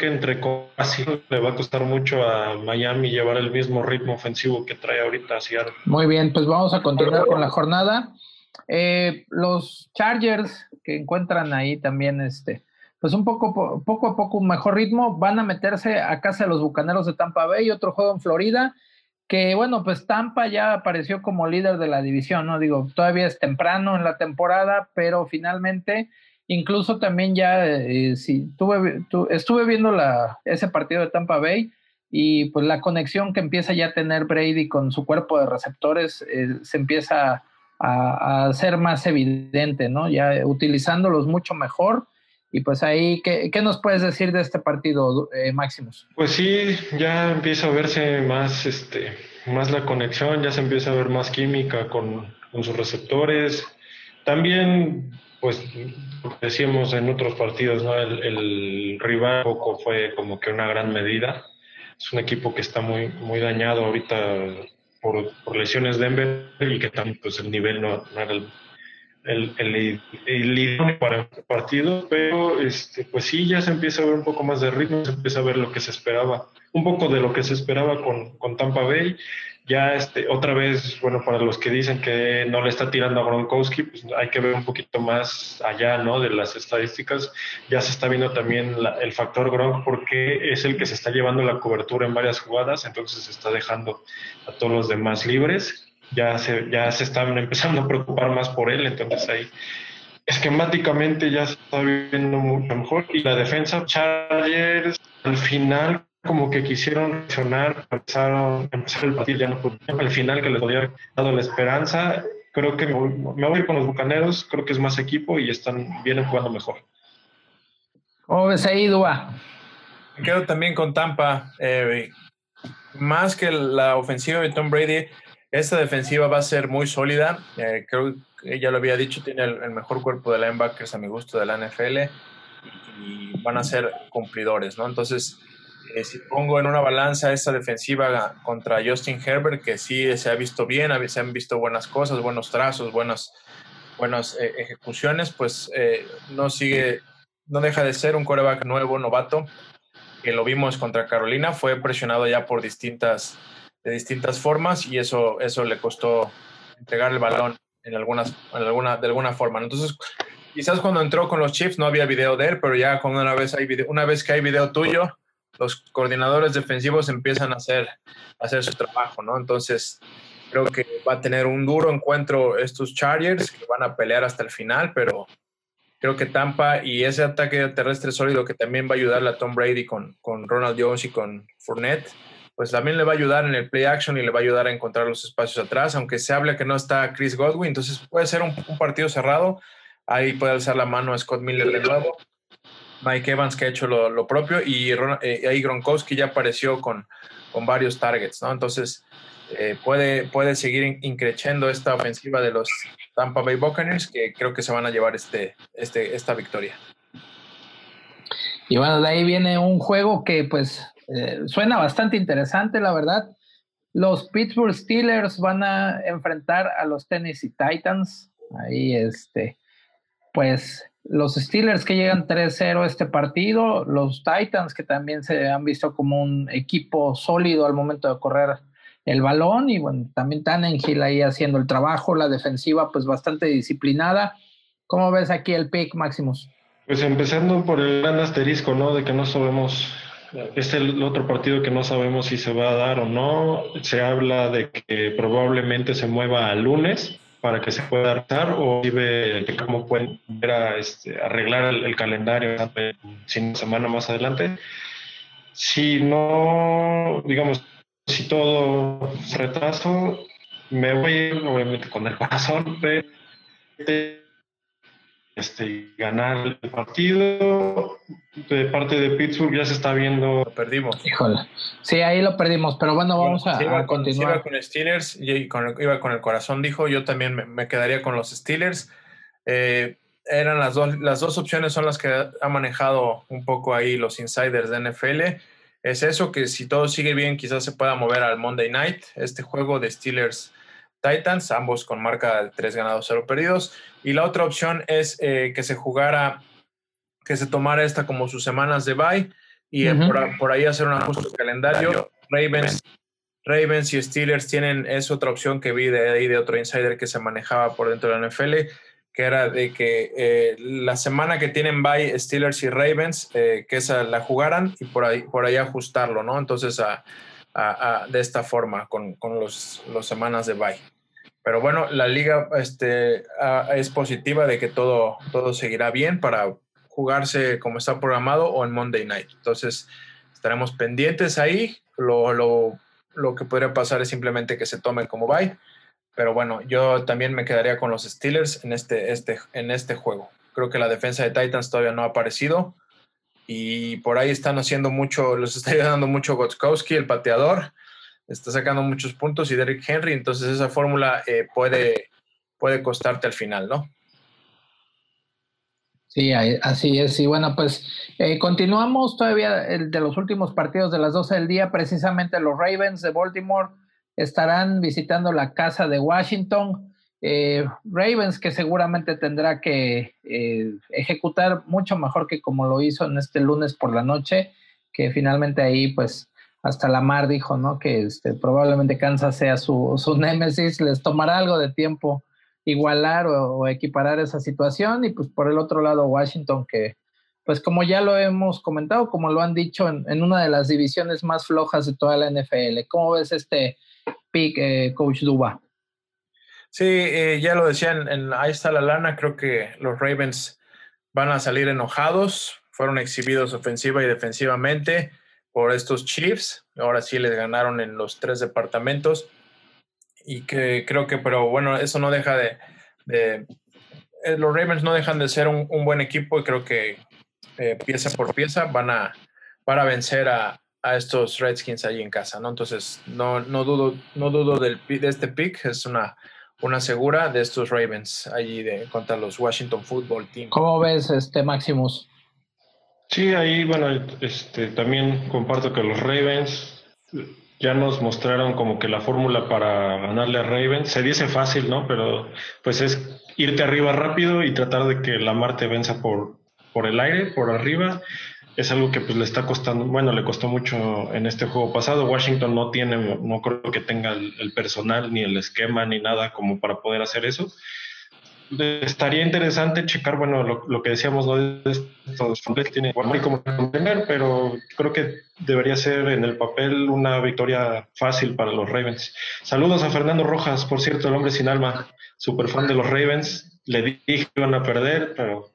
que entre casi le va a costar mucho a Miami llevar el mismo ritmo ofensivo que trae ahorita. Muy bien, pues vamos a continuar con la jornada. Eh, los Chargers que encuentran ahí también, este, pues un poco, po- poco a poco un mejor ritmo, van a meterse a casa de los Bucaneros de Tampa Bay, otro juego en Florida, que bueno, pues Tampa ya apareció como líder de la división, ¿no? Digo, todavía es temprano en la temporada, pero finalmente, incluso también ya, eh, estuve viendo ese partido de Tampa Bay y pues la conexión que empieza ya a tener Brady con su cuerpo de receptores eh, se empieza a, a ser más evidente, ¿no? Ya utilizándolos mucho mejor. Y pues ahí, ¿qué, nos puedes decir de este partido, eh, Máximos? Pues sí, ya empieza a verse más, este, más la conexión, ya se empieza a ver más química con sus receptores. También, pues, decíamos en otros partidos, ¿no? El, el rival poco fue como que una gran medida. Es un equipo que está muy, muy dañado ahorita por, por lesiones Denver y que también, pues, el nivel no, no era el, el, el, el idóneo para el partido, pero este, pues sí, ya se empieza a ver un poco más de ritmo, se empieza a ver lo que se esperaba, un poco de lo que se esperaba con, con Tampa Bay. Ya este, otra vez, bueno, para los que dicen que no le está tirando a Gronkowski, pues hay que ver un poquito más allá, ¿no? De las estadísticas. Ya se está viendo también la, el factor Gronk porque es el que se está llevando la cobertura en varias jugadas, entonces se está dejando a todos los demás libres ya se, ya se están empezando a preocupar más por él, entonces ahí esquemáticamente ya se está viendo mucho mejor. Y la defensa Chargers al final como que quisieron reaccionar, empezaron, empezar el partido ya no pudieron, al final que les podía haber dado la esperanza. Creo que me voy, me voy a ir con los Bucaneros, creo que es más equipo y están vienen jugando mejor. ¿Cómo ves ahí, Dua? Me quedo también con Tampa. Eh, más que la ofensiva de Tom Brady, esta defensiva va a ser muy sólida. Eh, creo que ya lo había dicho, tiene el, el, mejor cuerpo de linebackers a mi gusto de la NFL y, y van a ser cumplidores, ¿no? Entonces, eh, si pongo en una balanza esta defensiva contra Justin Herbert, que sí se ha visto bien, se han visto buenas cosas, buenos trazos, buenas, buenas eh, ejecuciones, pues eh, no sigue, no deja de ser un coreback nuevo, novato, que lo vimos contra Carolina, fue presionado ya por distintas de distintas formas y eso, eso le costó entregar el balón en, algunas, en alguna, de alguna forma. Entonces, quizás cuando entró con los Chiefs no había video de él, pero ya con una vez, hay video, una vez que hay video tuyo, los coordinadores defensivos empiezan a hacer, a hacer su trabajo, ¿no? Entonces, creo que va a tener un duro encuentro estos Chargers, que van a pelear hasta el final, pero creo que Tampa y ese ataque terrestre sólido que también va a ayudarle a Tom Brady con, con Ronald Jones y con Fournette, pues también le va a ayudar en el play action y le va a ayudar a encontrar los espacios atrás, aunque se hable que no está Chris Godwin, entonces puede ser un, un partido cerrado, ahí puede alzar la mano a Scott Miller de nuevo, Mike Evans que ha hecho lo, propio y eh, ahí Gronkowski ya apareció con, con varios targets, ¿no? Entonces eh, puede, puede seguir increciendo esta ofensiva de los Tampa Bay Buccaneers que creo que se van a llevar este, este, esta victoria. Y bueno, de ahí viene un juego que pues eh, suena bastante interesante, la verdad. Los Pittsburgh Steelers van a enfrentar a los Tennessee Titans. Ahí, este, pues los Steelers que llegan 3-0 a este partido, los Titans que también se han visto como un equipo sólido al momento de correr el balón y bueno, también Tannenhill ahí haciendo el trabajo, la defensiva pues bastante disciplinada. ¿Cómo ves aquí el pick, Maximus? Pues empezando por el gran asterisco, ¿no? De que no sabemos, es el otro partido que no sabemos si se va a dar o no. Se habla de que probablemente se mueva al lunes para que se pueda dar o de cómo pueden este, arreglar el, calendario sin semana más adelante. Si no, digamos, si todo retraso, me voy a obviamente con el corazón de este, ganar el partido. De parte de Pittsburgh ya se está viendo. Lo perdimos. Híjole. Sí, ahí lo perdimos, pero bueno, vamos a, iba continuar. Con, Steelers y con iba con el corazón, dijo. Yo también me, quedaría con los Steelers. Eh, eran las dos, las dos opciones son las que ha manejado un poco ahí los insiders de NFL. Es eso que si todo sigue bien, quizás se pueda mover al Monday Night, este juego de Steelers Titans, ambos con marca de 3 ganados, 0 perdidos. Y la otra opción es eh, que se jugara, que se tomara esta como sus semanas de bye y eh, por, ahí hacer un ajuste de calendario. Ravens, Ravens y Steelers tienen, es otra opción que vi de ahí de otro insider que se manejaba por dentro de la NFL, que era de que eh, la semana que tienen bye Steelers y Ravens, que esa la jugaran y por ahí, por ahí ajustarlo, ¿no? Entonces, a, de esta forma, con, con los, los semanas de bye. Pero bueno, la liga este, es positiva de que todo, todo seguirá bien para jugarse como está programado o en Monday Night. Entonces, estaremos pendientes ahí. Lo, lo, lo que podría pasar es simplemente que se tome como bye. Pero bueno, yo también me quedaría con los Steelers en este, este, en este juego. Creo que la defensa de Titans todavía no ha aparecido. Y por ahí están haciendo mucho, los está ayudando mucho Gotkowski, el pateador está sacando muchos puntos y Derrick Henry, entonces esa fórmula eh, puede, puede costarte al final, ¿no? Sí, así es. Y bueno, pues eh, continuamos todavía el de los últimos partidos de las 12 del día. Precisamente los Ravens de Baltimore estarán visitando la casa de Washington. Eh, Ravens que seguramente tendrá que ejecutar mucho mejor que como lo hizo en este lunes por la noche, que finalmente ahí pues hasta la mar dijo, ¿no? Que este, probablemente Kansas sea su, su némesis, les tomará algo de tiempo igualar o, equiparar esa situación y pues por el otro lado Washington que pues como ya lo hemos comentado, como lo han dicho en, una de las divisiones más flojas de toda la NFL. ¿Cómo ves este pick, eh, Coach Duba? Sí, eh, ya lo decían, en, ahí está la lana, creo que los Ravens van a salir enojados, fueron exhibidos ofensiva y defensivamente por estos Chiefs. Ahora sí les ganaron en los tres departamentos. Y que creo que, pero bueno, eso no deja de. Eh, los Ravens no dejan de ser un, buen equipo y creo que eh, pieza por pieza van a, a vencer a, estos Redskins allí en casa, ¿no? Entonces, no, no dudo, no dudo del, de este pick, es una, una segura de estos Ravens allí de, contra los Washington Football Team. ¿Cómo ves este Maximus? Sí, ahí, bueno, este, también comparto que los Ravens ya nos mostraron como que la fórmula para ganarle a Ravens. Se dice fácil, ¿no? Pero pues es irte arriba rápido y tratar de que la Marte venza por, por el aire, por arriba. Es algo que pues le está costando, bueno, le costó mucho en este juego pasado. Washington no tiene, no creo que tenga el personal, ni el esquema, ni nada como para poder hacer eso estaría interesante checar, bueno, lo, que decíamos, ¿no? Estos tiene como tener, pero creo que debería ser en el papel una victoria fácil para los Ravens. Saludos a Fernando Rojas, por cierto, el hombre sin alma, super fan de los Ravens. Le dije que iban a perder, pero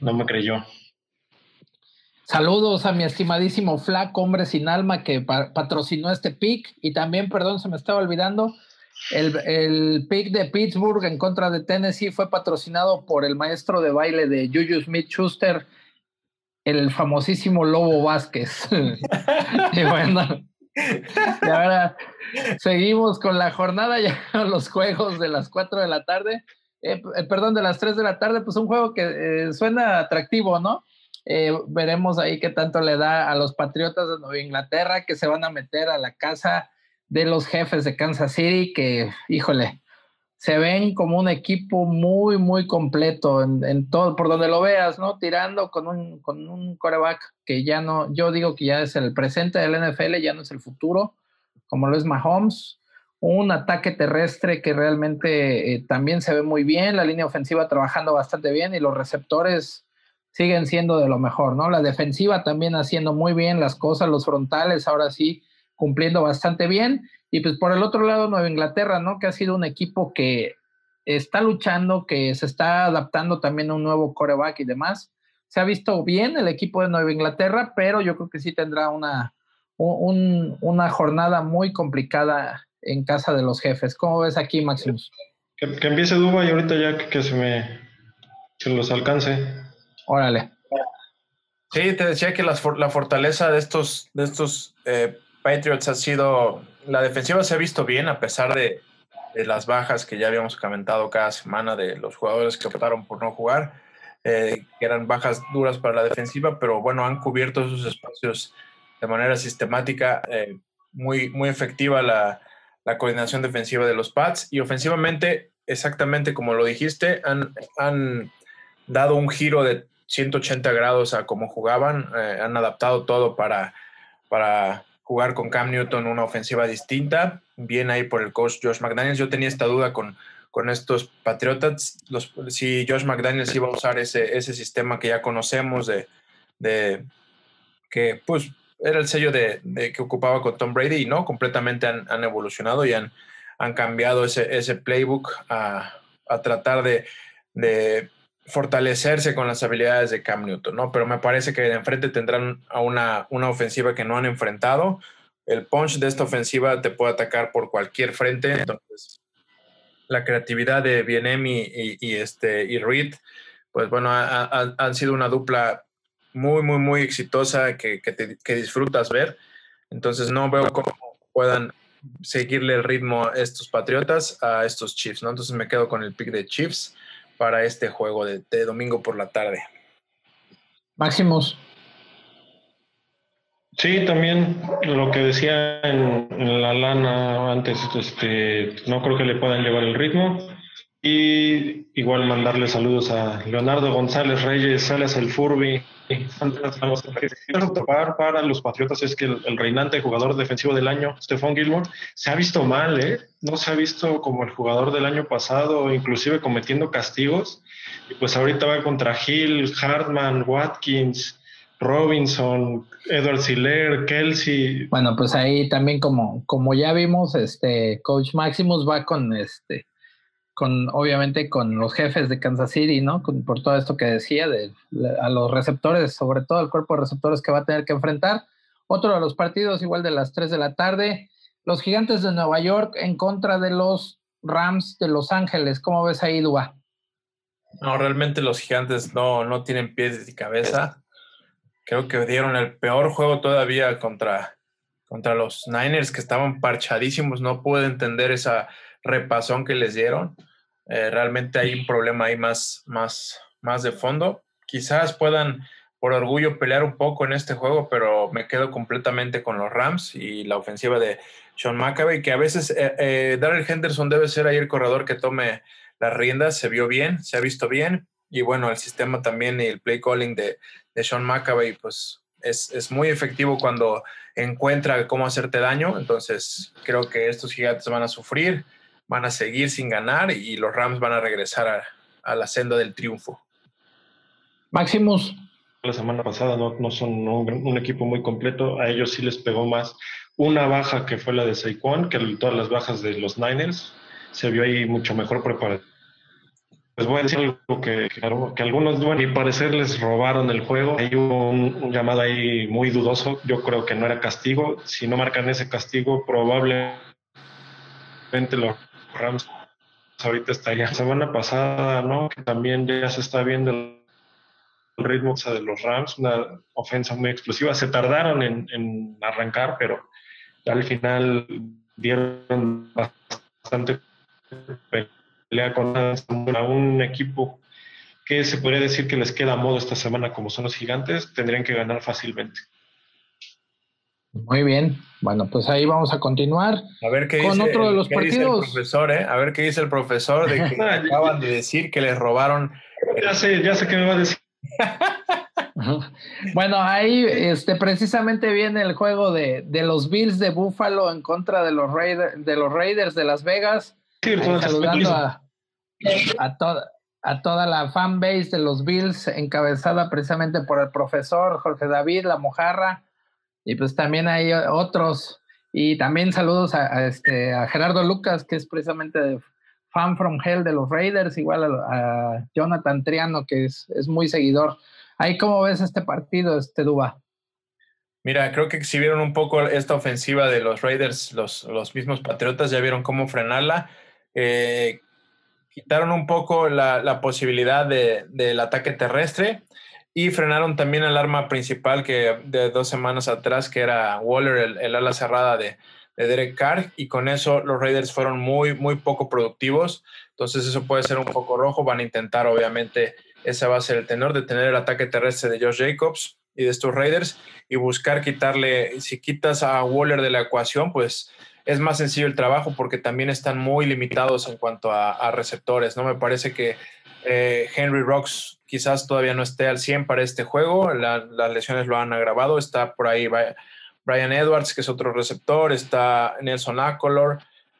no me creyó. Saludos a mi estimadísimo Flaco, hombre sin alma, que patrocinó este pick. Y también, perdón, se me estaba olvidando, el, el, pick de Pittsburgh en contra de Tennessee fue patrocinado por el maestro de baile de Juju Smith Schuster, el famosísimo Lobo Vázquez. y bueno, y ahora seguimos con la jornada, ya los juegos de las 4 de la tarde, eh, eh, perdón, de las 3 de la tarde, pues un juego que eh, suena atractivo, ¿no? Veremos ahí qué tanto le da a los Patriotas de Nueva Inglaterra que se van a meter a la casa de los jefes de Kansas City que, híjole, se ven como un equipo muy, muy completo en, todo, por donde lo veas, ¿no? Tirando con un, con un coreback que ya no, yo digo que ya es el presente del NFL, ya no es el futuro, como lo es Mahomes. Un ataque terrestre que realmente eh, también se ve muy bien, la línea ofensiva trabajando bastante bien y los receptores, siguen siendo de lo mejor, ¿no? La defensiva también haciendo muy bien las cosas, los frontales ahora sí cumpliendo bastante bien. Y pues por el otro lado, Nueva Inglaterra, ¿no? Que ha sido un equipo que está luchando, que se está adaptando también a un nuevo coreback y demás. Se ha visto bien el equipo de Nueva Inglaterra, pero yo creo que sí tendrá una, una jornada muy complicada en casa de los jefes. ¿Cómo ves aquí, Maximus? Que, empiece Duba y ahorita ya que, se me se los alcance. Órale. Sí, te decía que la fortaleza de estos, de estos eh, Patriots ha sido, la defensiva se ha visto bien a pesar de, las bajas que ya habíamos comentado cada semana de los jugadores que optaron por no jugar, eh, que eran bajas duras para la defensiva, pero bueno, han cubierto esos espacios de manera sistemática, eh, muy, muy efectiva la, la, coordinación defensiva de los Pats y ofensivamente, exactamente como lo dijiste, han, han dado un giro de 180 grados a cómo jugaban, eh, han adaptado todo para, para jugar con Cam Newton una ofensiva distinta. Bien ahí por el coach Josh McDaniels. Yo tenía esta duda con, con estos Patriotas, los, si Josh McDaniels iba a usar ese, ese sistema que ya conocemos de, de que pues era el sello de, que ocupaba con Tom Brady y no, completamente han, han evolucionado y han, han cambiado ese, ese playbook a, a tratar de, de fortalecerse con las habilidades de Cam Newton, ¿no? Pero me parece que de enfrente tendrán a una, una ofensiva que no han enfrentado. El punch de esta ofensiva te puede atacar por cualquier frente. Entonces, la creatividad de Bienem y, este, y Reed, pues bueno, han sido una dupla muy, muy, muy exitosa que, que, disfrutas ver. Entonces, no veo cómo puedan seguirle el ritmo a estos Patriotas a estos Chiefs, ¿no? Entonces me quedo con el pick de Chiefs para este juego de, domingo por la tarde. Máximos. Sí, también lo que decía en, la lana antes, este, no creo que le puedan llevar el ritmo. Y igual mandarle saludos a Leonardo González Reyes, Salas El Furby, para los Patriotas es que el, reinante jugador defensivo del año, Stephon Gilmore, se ha visto mal, ¿eh? No se ha visto como el jugador del año pasado, inclusive cometiendo castigos. Y pues ahorita va contra Hill, Hartman, Watkins, Robinson, Edward Siller, Kelsey. Bueno, pues ahí también como, como ya vimos, este Coach Maximus va con este con obviamente con los jefes de Kansas City, ¿no? por todo esto que decía de a los receptores, sobre todo el cuerpo de receptores que va a tener que enfrentar. Otro de los partidos igual de las 3 de la tarde, los Gigantes de Nueva York en contra de los Rams de Los Ángeles. ¿Cómo ves ahí, Dua? No, realmente los Gigantes no, no tienen pies ni cabeza. Creo que dieron el peor juego todavía contra, contra los Niners, que estaban parchadísimos. No puedo entender esa repasón que les dieron. Eh, realmente hay un problema ahí más, más, más de fondo. Quizás puedan por orgullo pelear un poco en este juego, pero me quedo completamente con los Rams y la ofensiva de Sean McAvey, que a veces eh, eh Darrell Henderson debe ser ahí el corredor que tome las riendas, se vio bien, se ha visto bien, y bueno, el sistema también y el play calling de, Sean McAvey, pues es, es, muy efectivo cuando encuentra cómo hacerte daño, entonces creo que estos gigantes van a sufrir van a seguir sin ganar y los Rams van a regresar a, la senda del triunfo. Maximus. La semana pasada no, no son un, equipo muy completo, a ellos sí les pegó más una baja que fue la de Saquon, que todas las bajas de los Niners, se vio ahí mucho mejor preparado. Les voy a decir algo que, que, algunos, bueno, a mi parecer les robaron el juego. Hay un, un, llamado ahí muy dudoso. Yo creo que no era castigo. Si no marcan ese castigo, probablemente lo Rams ahorita está ya. Semana pasada, ¿no? Que también ya se está viendo el ritmo de los Rams, una ofensa muy explosiva. Se tardaron en, arrancar, pero al final dieron bastante pelea con un equipo que se podría decir que les queda a modo esta semana como son los gigantes, tendrían que ganar fácilmente. Muy bien. Bueno, pues ahí vamos a continuar. A ver qué con otro de los partidos. el profesor, ¿eh? A ver qué dice el profesor de que acaban de decir que les robaron. Ya sé, ya sé qué me va a decir. bueno, ahí este, precisamente viene el juego de, los Bills de Buffalo en contra de los, Raiders, de los Raiders de Las Vegas. saludando a, a, a toda la fan base de los Bills, encabezada precisamente por el profesor Jorge David La Mojarra, y pues también hay otros. Y también saludos a, este, a Gerardo Lucas, que es precisamente fan from hell de los Raiders, igual a, Jonathan Triano, que es, es, muy seguidor. Ahí, ¿cómo ves este partido, este Duba? Mira, creo que exhibieron un poco esta ofensiva de los Raiders, los, los mismos Patriotas, ya vieron cómo frenarla. Eh, quitaron un poco la, la posibilidad de, del ataque terrestre y frenaron también el arma principal que de dos semanas atrás, que era Waller, el, ala cerrada de, de, Derek Carr, y con eso los Raiders fueron muy, muy poco productivos. Entonces eso puede ser un poco rojo. Van a intentar, obviamente, ese va a ser el tenor de tener el ataque terrestre de Josh Jacobs y de estos Raiders y buscar quitarle, si quitas a Waller de la ecuación, pues es más sencillo el trabajo porque también están muy limitados en cuanto a, receptores, ¿no? Me parece que eh, Henry Rocks quizás todavía no esté al 100 para este juego, las lesiones lo han agravado, está por ahí Brian Edwards, que es otro receptor, está Nelson Aguilar,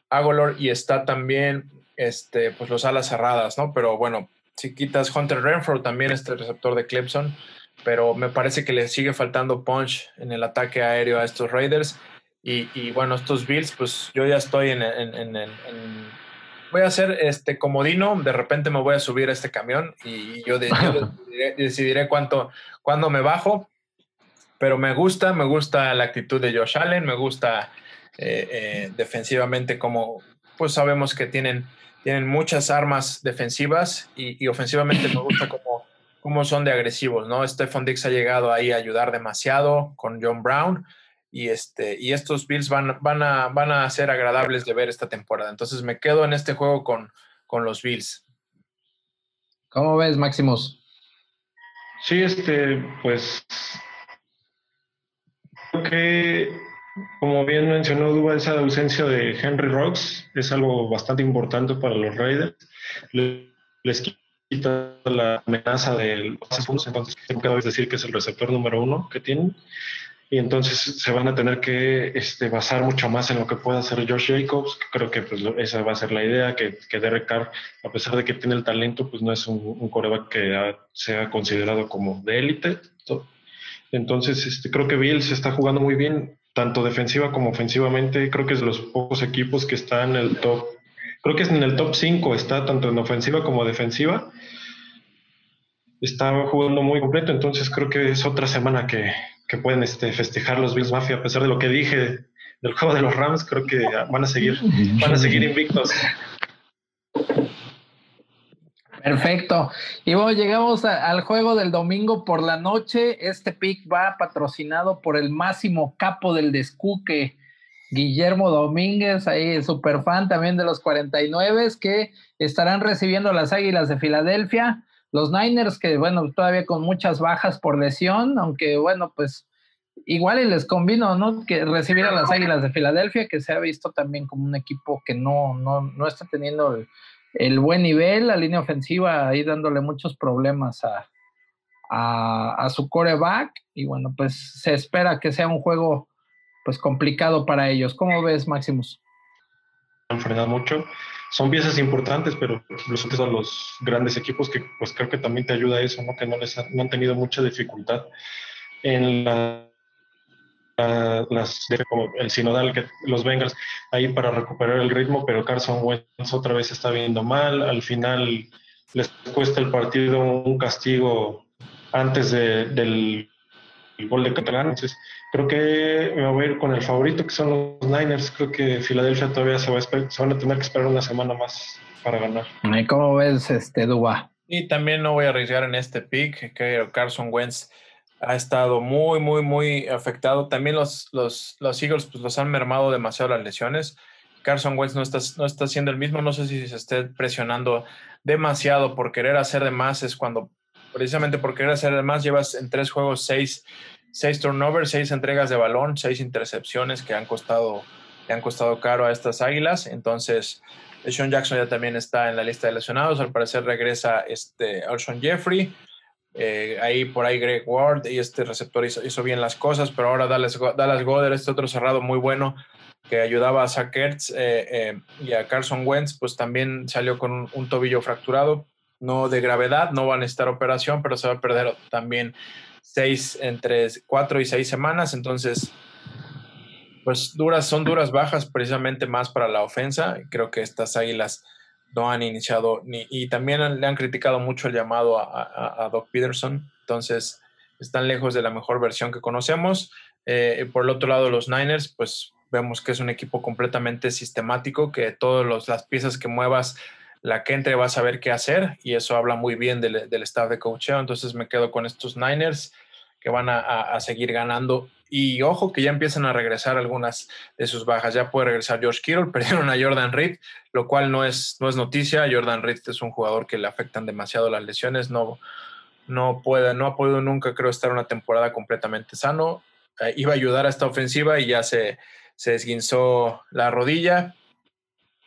Agolor y está también este, pues los alas cerradas, ¿no? Pero bueno, si quitas Hunter Renfro, también este receptor de Clemson, pero me parece que le sigue faltando punch en el ataque aéreo a estos Raiders. Y, bueno, estos Bills, pues yo ya estoy en, en voy a hacer este comodino, de repente me voy a subir a este camión y yo, decidiré, cuánto, cuándo me bajo, pero me gusta, me gusta la actitud de Josh Allen, me gusta eh, eh, defensivamente como, pues sabemos que tienen, tienen muchas armas defensivas y, ofensivamente me gusta como, como son de agresivos, ¿no? Stephon Dix ha llegado ahí a ayudar demasiado con John Brown y, este, y estos Bills van, van, a, van a ser agradables de ver esta temporada. Entonces me quedo en este juego con, con los Bills. ¿Cómo ves, Máximos? Sí, este, pues creo que, como bien mencionó Duba, esa ausencia de Henry Rocks es algo bastante importante para los Raiders. Les quita la amenaza del entonces tengo que decir que es el receptor número uno que tienen y entonces se van a tener que este, basar mucho más en lo que pueda hacer Josh Jacobs. Creo que pues, esa va a ser la idea, que, que Derek Carr, a pesar de que tiene el talento, pues no es un, un coreback que sea considerado como de élite. Entonces este, creo que Bill se está jugando muy bien, tanto defensiva como ofensivamente. Creo que es de los pocos equipos que está en el top. Creo que es en el top 5, está tanto en ofensiva como defensiva. Está jugando muy completo, entonces creo que es otra semana que, que pueden este, festejar los Bills Mafia, a pesar de lo que dije del juego de los Rams, creo que van a seguir, van a seguir invictos. Perfecto. Y bueno, llegamos al juego del domingo por la noche. Este pick va patrocinado por el máximo capo del descuque, Guillermo Domínguez, ahí super fan también de los 49, que estarán recibiendo las Águilas de Filadelfia. Los Niners, que bueno, todavía con muchas bajas por lesión, aunque bueno, pues igual y les convino, ¿no? Que recibir a las Águilas de Filadelfia, que se ha visto también como un equipo que no, no, no está teniendo el, buen nivel, la línea ofensiva ahí dándole muchos problemas a, a, su coreback. Y bueno, pues se espera que sea un juego pues complicado para ellos. ¿Cómo ves, Maximus? Han mucho son piezas importantes, pero los son los grandes equipos que pues creo que también te ayuda a eso, ¿no? Que no les no han tenido mucha dificultad en la, como el sinodal que los Bengals ahí para recuperar el ritmo, pero Carson Wentz otra vez está viendo mal, al final les cuesta el partido un castigo antes del gol de Catalán, entonces Creo que me voy a ir con el favorito, que son los Niners. Creo que Filadelfia todavía se, va a se van a tener que esperar una semana más para ganar. ¿Y cómo ves, este Duba? Y también no voy a arriesgar en este pick, que Carson Wentz ha estado muy, muy, muy afectado. También los, los, los Eagles pues, los han mermado demasiado las lesiones. Carson Wentz no está, no está siendo el mismo. No sé si se esté presionando demasiado por querer hacer de más. Es cuando, precisamente por querer hacer más, llevas en tres juegos seis seis turnovers, seis entregas de balón, seis intercepciones que han costado, que han costado caro a estas águilas. Entonces, Sean Jackson ya también está en la lista de lesionados. Al parecer regresa este Alshon Jeffrey. Eh, ahí por ahí Greg Ward y este receptor hizo, bien las cosas, pero ahora Dallas, Dallas este otro cerrado muy bueno que ayudaba a Zach eh, eh, y a Carson Wentz, pues también salió con un tobillo fracturado. No de gravedad, no va a necesitar operación, pero se va a perder también seis, entre cuatro y seis semanas. Entonces, pues duras, son duras bajas precisamente más para la ofensa. Creo que estas águilas no han iniciado ni, y también le han criticado mucho el llamado a, a, Doc Peterson. Entonces, están lejos de la mejor versión que conocemos. Eh, por el otro lado, los Niners, pues vemos que es un equipo completamente sistemático, que todas las piezas que muevas, la que entre va a saber qué hacer y eso habla muy bien del, del staff de coacheo. Entonces me quedo con estos Niners que van a, seguir ganando. Y ojo que ya empiezan a regresar algunas de sus bajas. Ya puede regresar George Kittle, perdieron a Jordan Reed, lo cual no es, no es noticia. Jordan Reed es un jugador que le afectan demasiado las lesiones. No, no, puede, no ha podido nunca, creo, estar una temporada completamente sano. Eh, iba a ayudar a esta ofensiva y ya se, se desguinzó la rodilla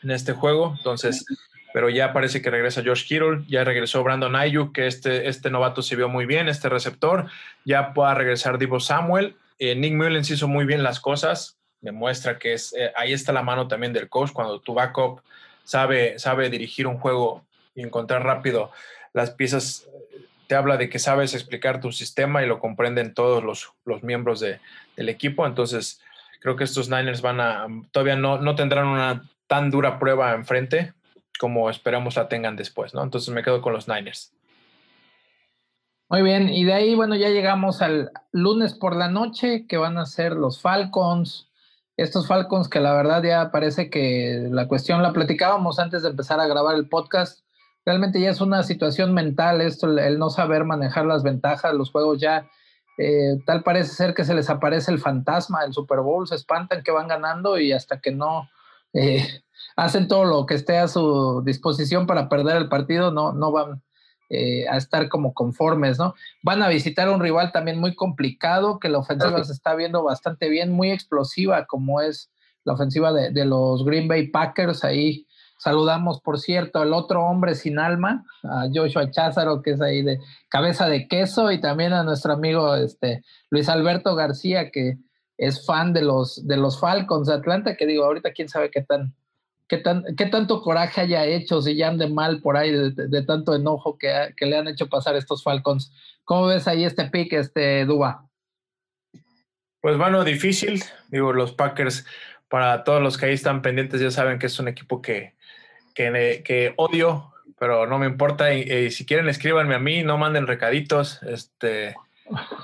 en este juego. Entonces, pero ya parece que regresa George Kittle, ya regresó Brandon Ayuk, que este, este novato se vio muy bien, este receptor, ya pueda regresar Divo Samuel. Eh, Nick Mullens hizo muy bien las cosas, demuestra que es, eh, ahí está la mano también del coach, cuando tu backup sabe, sabe dirigir un juego y encontrar rápido las piezas, te habla de que sabes explicar tu sistema y lo comprenden todos los, los miembros de, del equipo, entonces Creo que estos Niners van a, todavía no, no tendrán una tan dura prueba enfrente como esperamos la tengan después, ¿no? Entonces me quedo con los Niners. Muy bien, y de ahí, bueno, ya llegamos al lunes por la noche, que van a ser los Falcons. Estos Falcons que la verdad ya parece que la cuestión la platicábamos antes de empezar a grabar el podcast. Realmente ya es una situación mental esto, el no saber manejar las ventajas, los juegos ya eh, tal parece ser que se les aparece el fantasma del Super Bowl, se espantan que van ganando y hasta que no eh, hacen todo lo que esté a su disposición para perder el partido, no, no van eh, a estar como conformes, ¿no? Van a visitar a un rival también muy complicado, que la ofensiva se está viendo bastante bien, muy explosiva, como es la ofensiva de, de los Green Bay Packers, ahí Saludamos, por cierto, al otro hombre sin alma, a Joshua Cházaro, que es ahí de cabeza de queso, y también a nuestro amigo este, Luis Alberto García, que es fan de los, de los Falcons de Atlanta, que digo, ahorita quién sabe qué tan, qué tan, qué tanto coraje haya hecho, si ya ande mal por ahí de, tanto enojo que, le han hecho pasar estos Falcons. ¿Cómo ves ahí este pick, este Duba? Pues bueno, difícil. Digo, los Packers, para todos los que ahí están pendientes, ya saben que es un equipo que, que, odio, pero no me importa. Y, si quieren, escríbanme a mí, no manden recaditos. Este,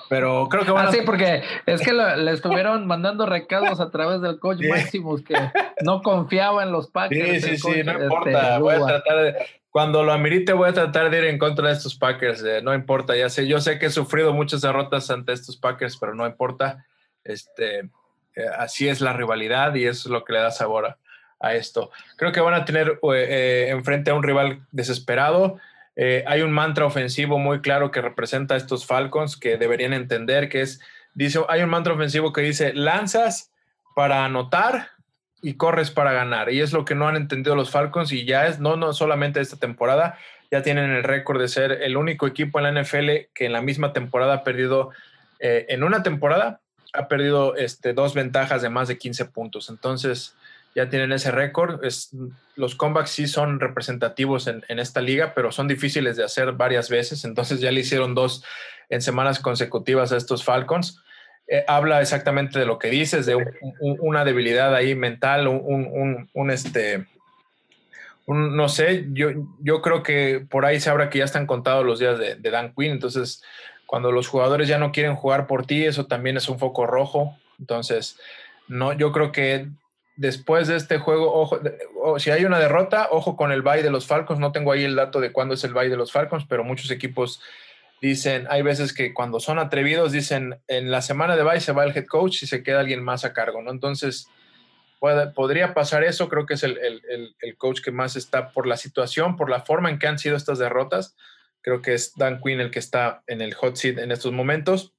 pero creo que van ah, sí, porque es que le estuvieron mandando recados a través del coach Maximus que no confiaba en los Packers. Sí, sí, sí, no este, importa. voy a tratar de, cuando lo amerite, voy a tratar de ir en contra de estos Packers. Eh, no importa, ya sé, yo sé que he sufrido muchas derrotas ante estos Packers, pero no importa. Este, eh, así es la rivalidad y eso es lo que le da sabor a, a esto. Creo que van a tener eh, eh, enfrente a un rival desesperado. Eh, hay un mantra ofensivo muy claro que representa a estos Falcons que deberían entender que es, dice, hay un mantra ofensivo que dice, lanzas para anotar y corres para ganar. Y es lo que no han entendido los Falcons y ya es, no, no solamente esta temporada, ya tienen el récord de ser el único equipo en la NFL que en la misma temporada ha perdido, en una temporada, ha perdido este, dos ventajas de más de 15 puntos. Entonces, ya tienen ese récord. Los comebacks sí son representativos en, esta liga, pero son difíciles de hacer varias veces. Entonces ya le hicieron dos en semanas consecutivas a estos Falcons. Eh, habla exactamente de lo que dices, de una debilidad ahí mental, un, este, no sé, yo, yo creo que por ahí se habla que ya están contados los días de, de Dan Quinn. Entonces, cuando los jugadores ya no quieren jugar por ti, eso también es un foco rojo. Entonces, no, yo creo que después de este juego, ojo, si hay una derrota, ojo con el bye de los Falcons. No tengo ahí el dato de cuándo es el bye de los Falcons, pero muchos equipos dicen, hay veces que cuando son atrevidos dicen, en la semana de bye se va el head coach y se queda alguien más a cargo, ¿no? Entonces, podría pasar eso. Creo que es el, el, coach que más está por la situación, por la forma en que han sido estas derrotas. Creo que es Dan Quinn el que está en el hot seat en estos momentos.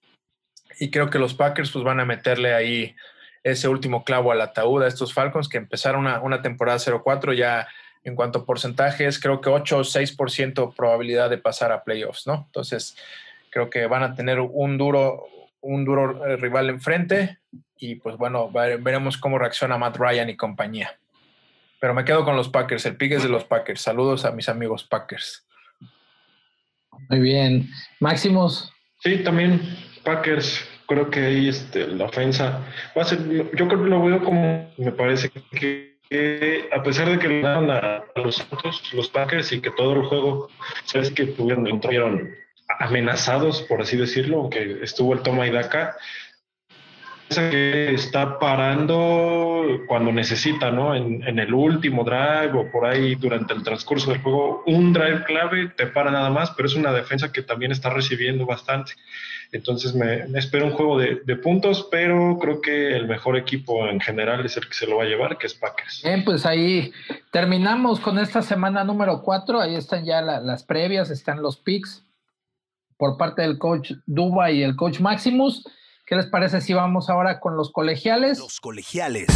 Y creo que los Packers pues van a meterle ahí ese último clavo al ataúd a estos Falcons que empezaron una, una temporada 0-4 ya en cuanto a porcentajes, creo que 8 o 6% probabilidad de pasar a playoffs, ¿no? Entonces, creo que van a tener un duro, un duro eh, rival enfrente y pues bueno, veremos cómo reacciona Matt Ryan y compañía. Pero me quedo con los Packers, el pick es de los Packers. Saludos a mis amigos Packers. Muy bien. Máximos. Sí, también Packers. Creo que ahí este, la ofensa va a ser, yo creo que lo veo como, me parece que, que a pesar de que le dan a, los Santos, los Packers, y que todo el juego, sabes que tuvieron, amenazados, por así decirlo, aunque estuvo el toma y daca, que está parando cuando necesita, ¿no? En, en, el último drive o por ahí durante el transcurso del juego, un drive clave te para nada más, pero es una defensa que también está recibiendo bastante. Entonces me, me espero un juego de, de, puntos, pero creo que el mejor equipo en general es el que se lo va a llevar, que es Packers. Bien, pues ahí terminamos con esta semana número 4, ahí están ya la, las previas, están los picks por parte del coach Duba y el coach Maximus. ¿Qué les parece si vamos ahora con los colegiales? Los colegiales.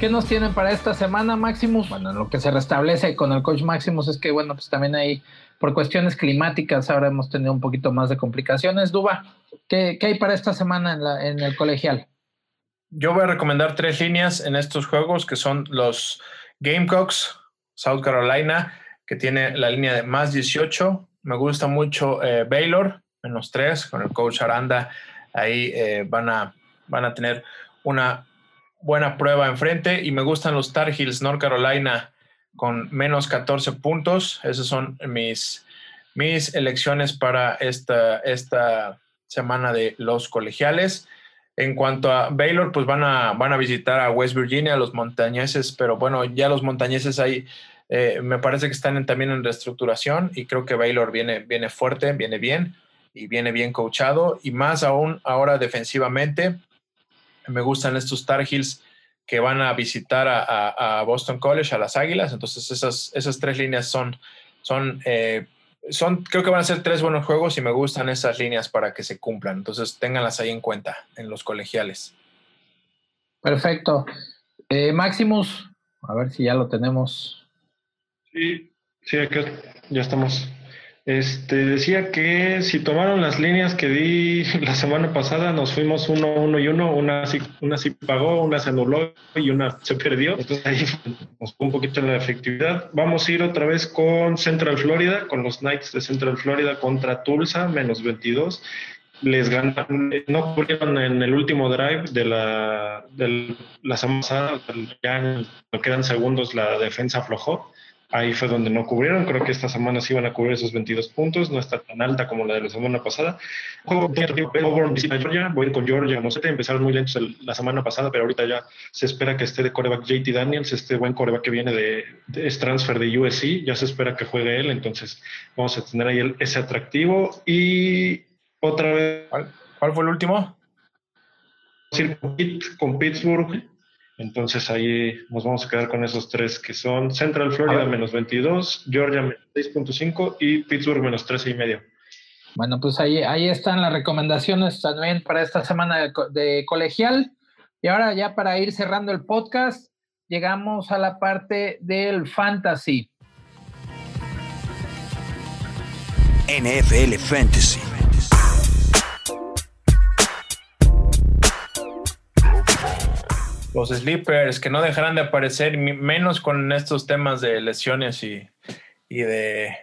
¿Qué nos tienen para esta semana, Maximus? Bueno, lo que se restablece con el coach Maximus es que, bueno, pues también hay, por cuestiones climáticas, ahora hemos tenido un poquito más de complicaciones. Duba, ¿qué, qué hay para esta semana en, la, en el colegial? Yo voy a recomendar tres líneas en estos juegos, que son los Gamecocks, South Carolina, que tiene la línea de más 18. Me gusta mucho eh, Baylor, menos 3, con el coach Aranda. Ahí eh, van, a, van a tener una buena prueba enfrente. Y me gustan los Tar Heels, North Carolina, con menos 14 puntos. Esas son mis, mis elecciones para esta, esta semana de los colegiales. En cuanto a Baylor, pues van a, van a visitar a West Virginia, los montañeses, pero bueno, ya los montañeses ahí eh, me parece que están también en reestructuración y creo que Baylor viene, viene fuerte, viene bien y viene bien coachado y más aún ahora defensivamente. Me gustan estos Tar Heels que van a visitar a Boston College, a las Águilas, entonces esas, esas tres líneas son, son eh, son, creo que van a ser tres buenos juegos y me gustan esas líneas para que se cumplan. Entonces, ténganlas ahí en cuenta en los colegiales. Perfecto. Eh, Maximus, a ver si ya lo tenemos. Sí, sí, acá ya estamos. Este, decía que si tomaron las líneas que di la semana pasada, nos fuimos uno, uno y uno, una sí, una sí pagó, una se anuló y una se perdió. Entonces ahí nos fue un poquito en la efectividad. Vamos a ir otra vez con Central Florida, con los Knights de Central Florida contra Tulsa, menos 22. Les ganaron, no cubrieron en el último drive de la, de la semana pasada, ya no quedan segundos, la defensa aflojó Ahí fue donde no cubrieron. Creo que esta semana sí van a cubrir esos 22 puntos. No está tan alta como la de la semana pasada. Juego Georgia. Voy con Georgia. No sé, empezaron muy lentos la semana pasada, pero ahorita ya se espera que esté de coreback JT Daniels, este buen coreback que viene de, de es transfer de USC. Ya se espera que juegue él. Entonces vamos a tener ahí el, ese atractivo. Y otra vez. ¿Cuál, cuál fue el último? Con Pittsburgh entonces ahí nos vamos a quedar con esos tres que son Central Florida menos 22, Georgia menos 6.5 y Pittsburgh menos 13 y medio. Bueno, pues ahí, ahí están las recomendaciones también para esta semana de, de, colegial. Y ahora ya para ir cerrando el podcast, llegamos a la parte del fantasy. NFL Fantasy. Los sleepers que no dejarán de aparecer, menos con estos temas de lesiones y, y de.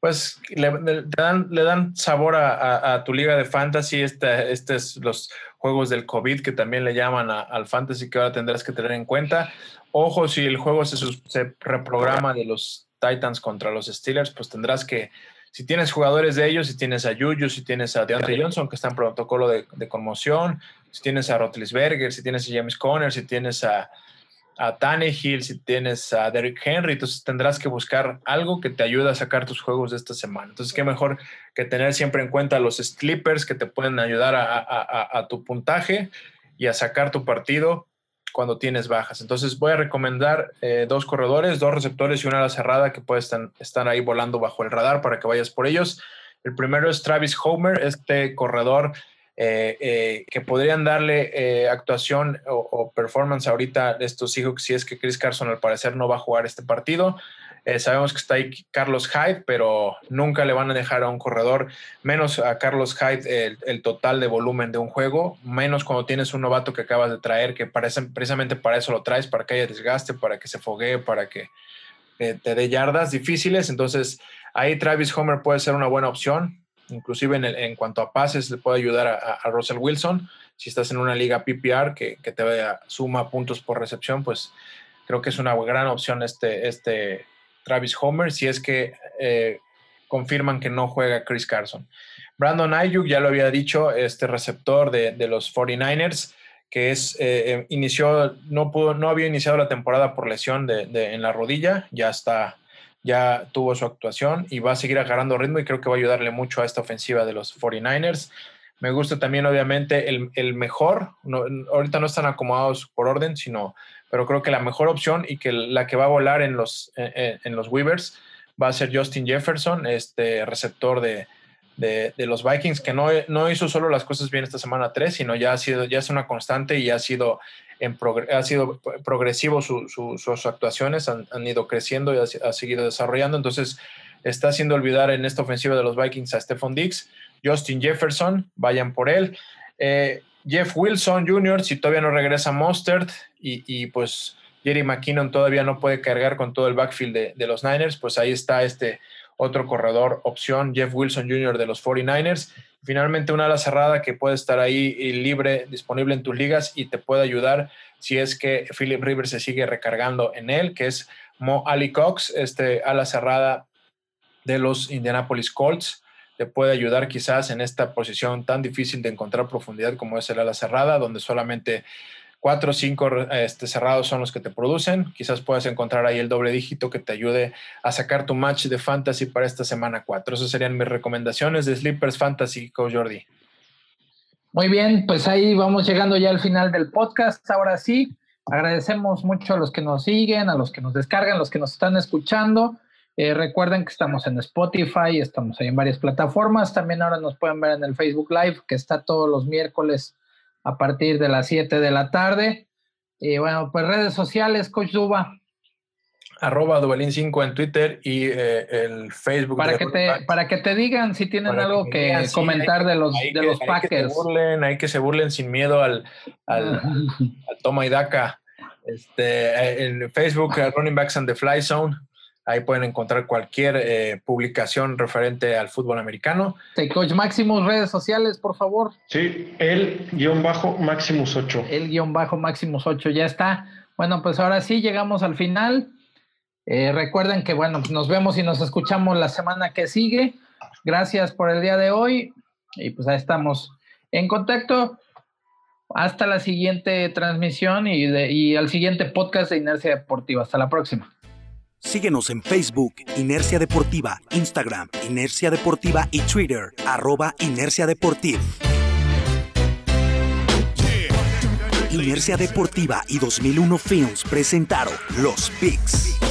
Pues le, le, dan, le dan sabor a, a, a, tu liga de fantasy. Este, este es los juegos del COVID que también le llaman a, al fantasy que ahora tendrás que tener en cuenta. Ojo, si el juego se, se reprograma de los Titans contra los Steelers, pues tendrás que si tienes jugadores de ellos, si tienes a Juju, si tienes a Deontay Johnson, que está en protocolo de, de, conmoción, si tienes a Rotlisberger, si tienes a James Conner, si tienes a, a Tannehill, si tienes a Derrick Henry, entonces tendrás que buscar algo que te ayude a sacar tus juegos de esta semana. Entonces, qué mejor que tener siempre en cuenta los sleepers que te pueden ayudar a, a, tu puntaje y a sacar tu partido cuando tienes bajas. Entonces voy a recomendar eh, dos corredores, dos receptores y una ala cerrada que pueden estar, ahí volando bajo el radar para que vayas por ellos. El primero es Travis Homer, este corredor eh, eh, que podrían darle eh, actuación o, performance ahorita de estos Seahawks si es que Chris Carson al parecer no va a jugar este partido. Sabemos que está ahí Carlos Hyde, pero nunca le van a dejar a un corredor, menos a Carlos Hyde, el, total de volumen de un juego, menos cuando tienes un novato que acabas de traer, que parece, precisamente para eso lo traes, para que haya desgaste, para que se foguee, para que te dé yardas difíciles. Entonces, ahí Travis Homer puede ser una buena opción. Inclusive en, en cuanto a pases, le puede ayudar a, Russell Wilson. Si estás en una liga PPR que, que te suma puntos por recepción, pues creo que es una gran opción este, este Travis Homer si es que eh, confirman que no juega Chris Carson. Brandon Ayuk, ya lo había dicho, este receptor de, los 49ers, que es, eh, eh, inició, no, pudo, no había iniciado la temporada por lesión de, en la rodilla, ya está, ya tuvo su actuación y va a seguir agarrando ritmo y creo que va a ayudarle mucho a esta ofensiva de los 49ers. Me gusta también, obviamente, el, mejor, ahorita no están acomodados por orden, sino pero creo que la mejor opción y que la que va a volar en los, en, los Weavers va a ser Justin Jefferson, este receptor de, los Vikings, que no, no, hizo solo las cosas bien esta semana 3, sino ya ha sido, ya es una constante y ha sido, ha sido progresivo sus actuaciones, han, ido creciendo y ha, seguido desarrollando. Entonces, está haciendo olvidar en esta ofensiva de los Vikings a Stephon Diggs, Justin Jefferson, vayan por él. Eh, Jeff Wilson Jr., si todavía no regresa Mustard y, pues Jerry McKinnon todavía no puede cargar con todo el backfield de, los Niners, pues ahí está este otro corredor opción, Jeff Wilson Jr. de los 49ers. Finalmente una ala cerrada que puede estar ahí libre, disponible en tus ligas y te puede ayudar si es que Philip Rivers se sigue recargando en él, que es Mo Ali Cox, este ala cerrada de los Indianapolis Colts. Te puede ayudar quizás en esta posición tan difícil de encontrar profundidad como es el ala cerrada, donde solamente cuatro o cinco este, cerrados son los que te producen. Quizás puedas encontrar ahí el doble dígito que te ayude a sacar tu match de fantasy para esta semana 4. Esas serían mis recomendaciones de Sleepers Fantasy, Coach Jordi. Muy bien, pues ahí vamos llegando ya al final del podcast. Ahora sí, agradecemos mucho a los que nos siguen, a los que nos descargan, a los que nos están escuchando. Eh, recuerden que estamos en Spotify, estamos ahí en varias plataformas. También ahora nos pueden ver en el Facebook Live, que está todos los miércoles a partir de las 7 de la tarde. Y bueno, pues redes sociales, Coach Duba. Arroba Dubalín5 en Twitter y eh, el Facebook. Para que, te, para que te digan si tienen algo que, comentar de los, de los Packers. Hay que, se burlen, hay que se burlen sin miedo al, al, toma y daca. Este, en Facebook, Running Backs and the Fly Zone. Ahí pueden encontrar cualquier eh, publicación referente al fútbol americano. Sí, Coach Maximus, redes sociales, por favor. Sí, el guion bajo Maximus 8. El guion bajo Maximus 8, ya está. Bueno, pues ahora sí llegamos al final. Eh, recuerden que, bueno, nos vemos y nos escuchamos la semana que sigue. Gracias por el día de hoy. Y pues ahí estamos en contacto. Hasta la siguiente transmisión y, y al siguiente podcast de Inercia Deportiva. Hasta la próxima. Síguenos en Facebook, Inercia Deportiva, Instagram, Inercia Deportiva y Twitter, arroba Inercia Deportiva. Inercia Deportiva y 2001 Films presentaron Los Picks.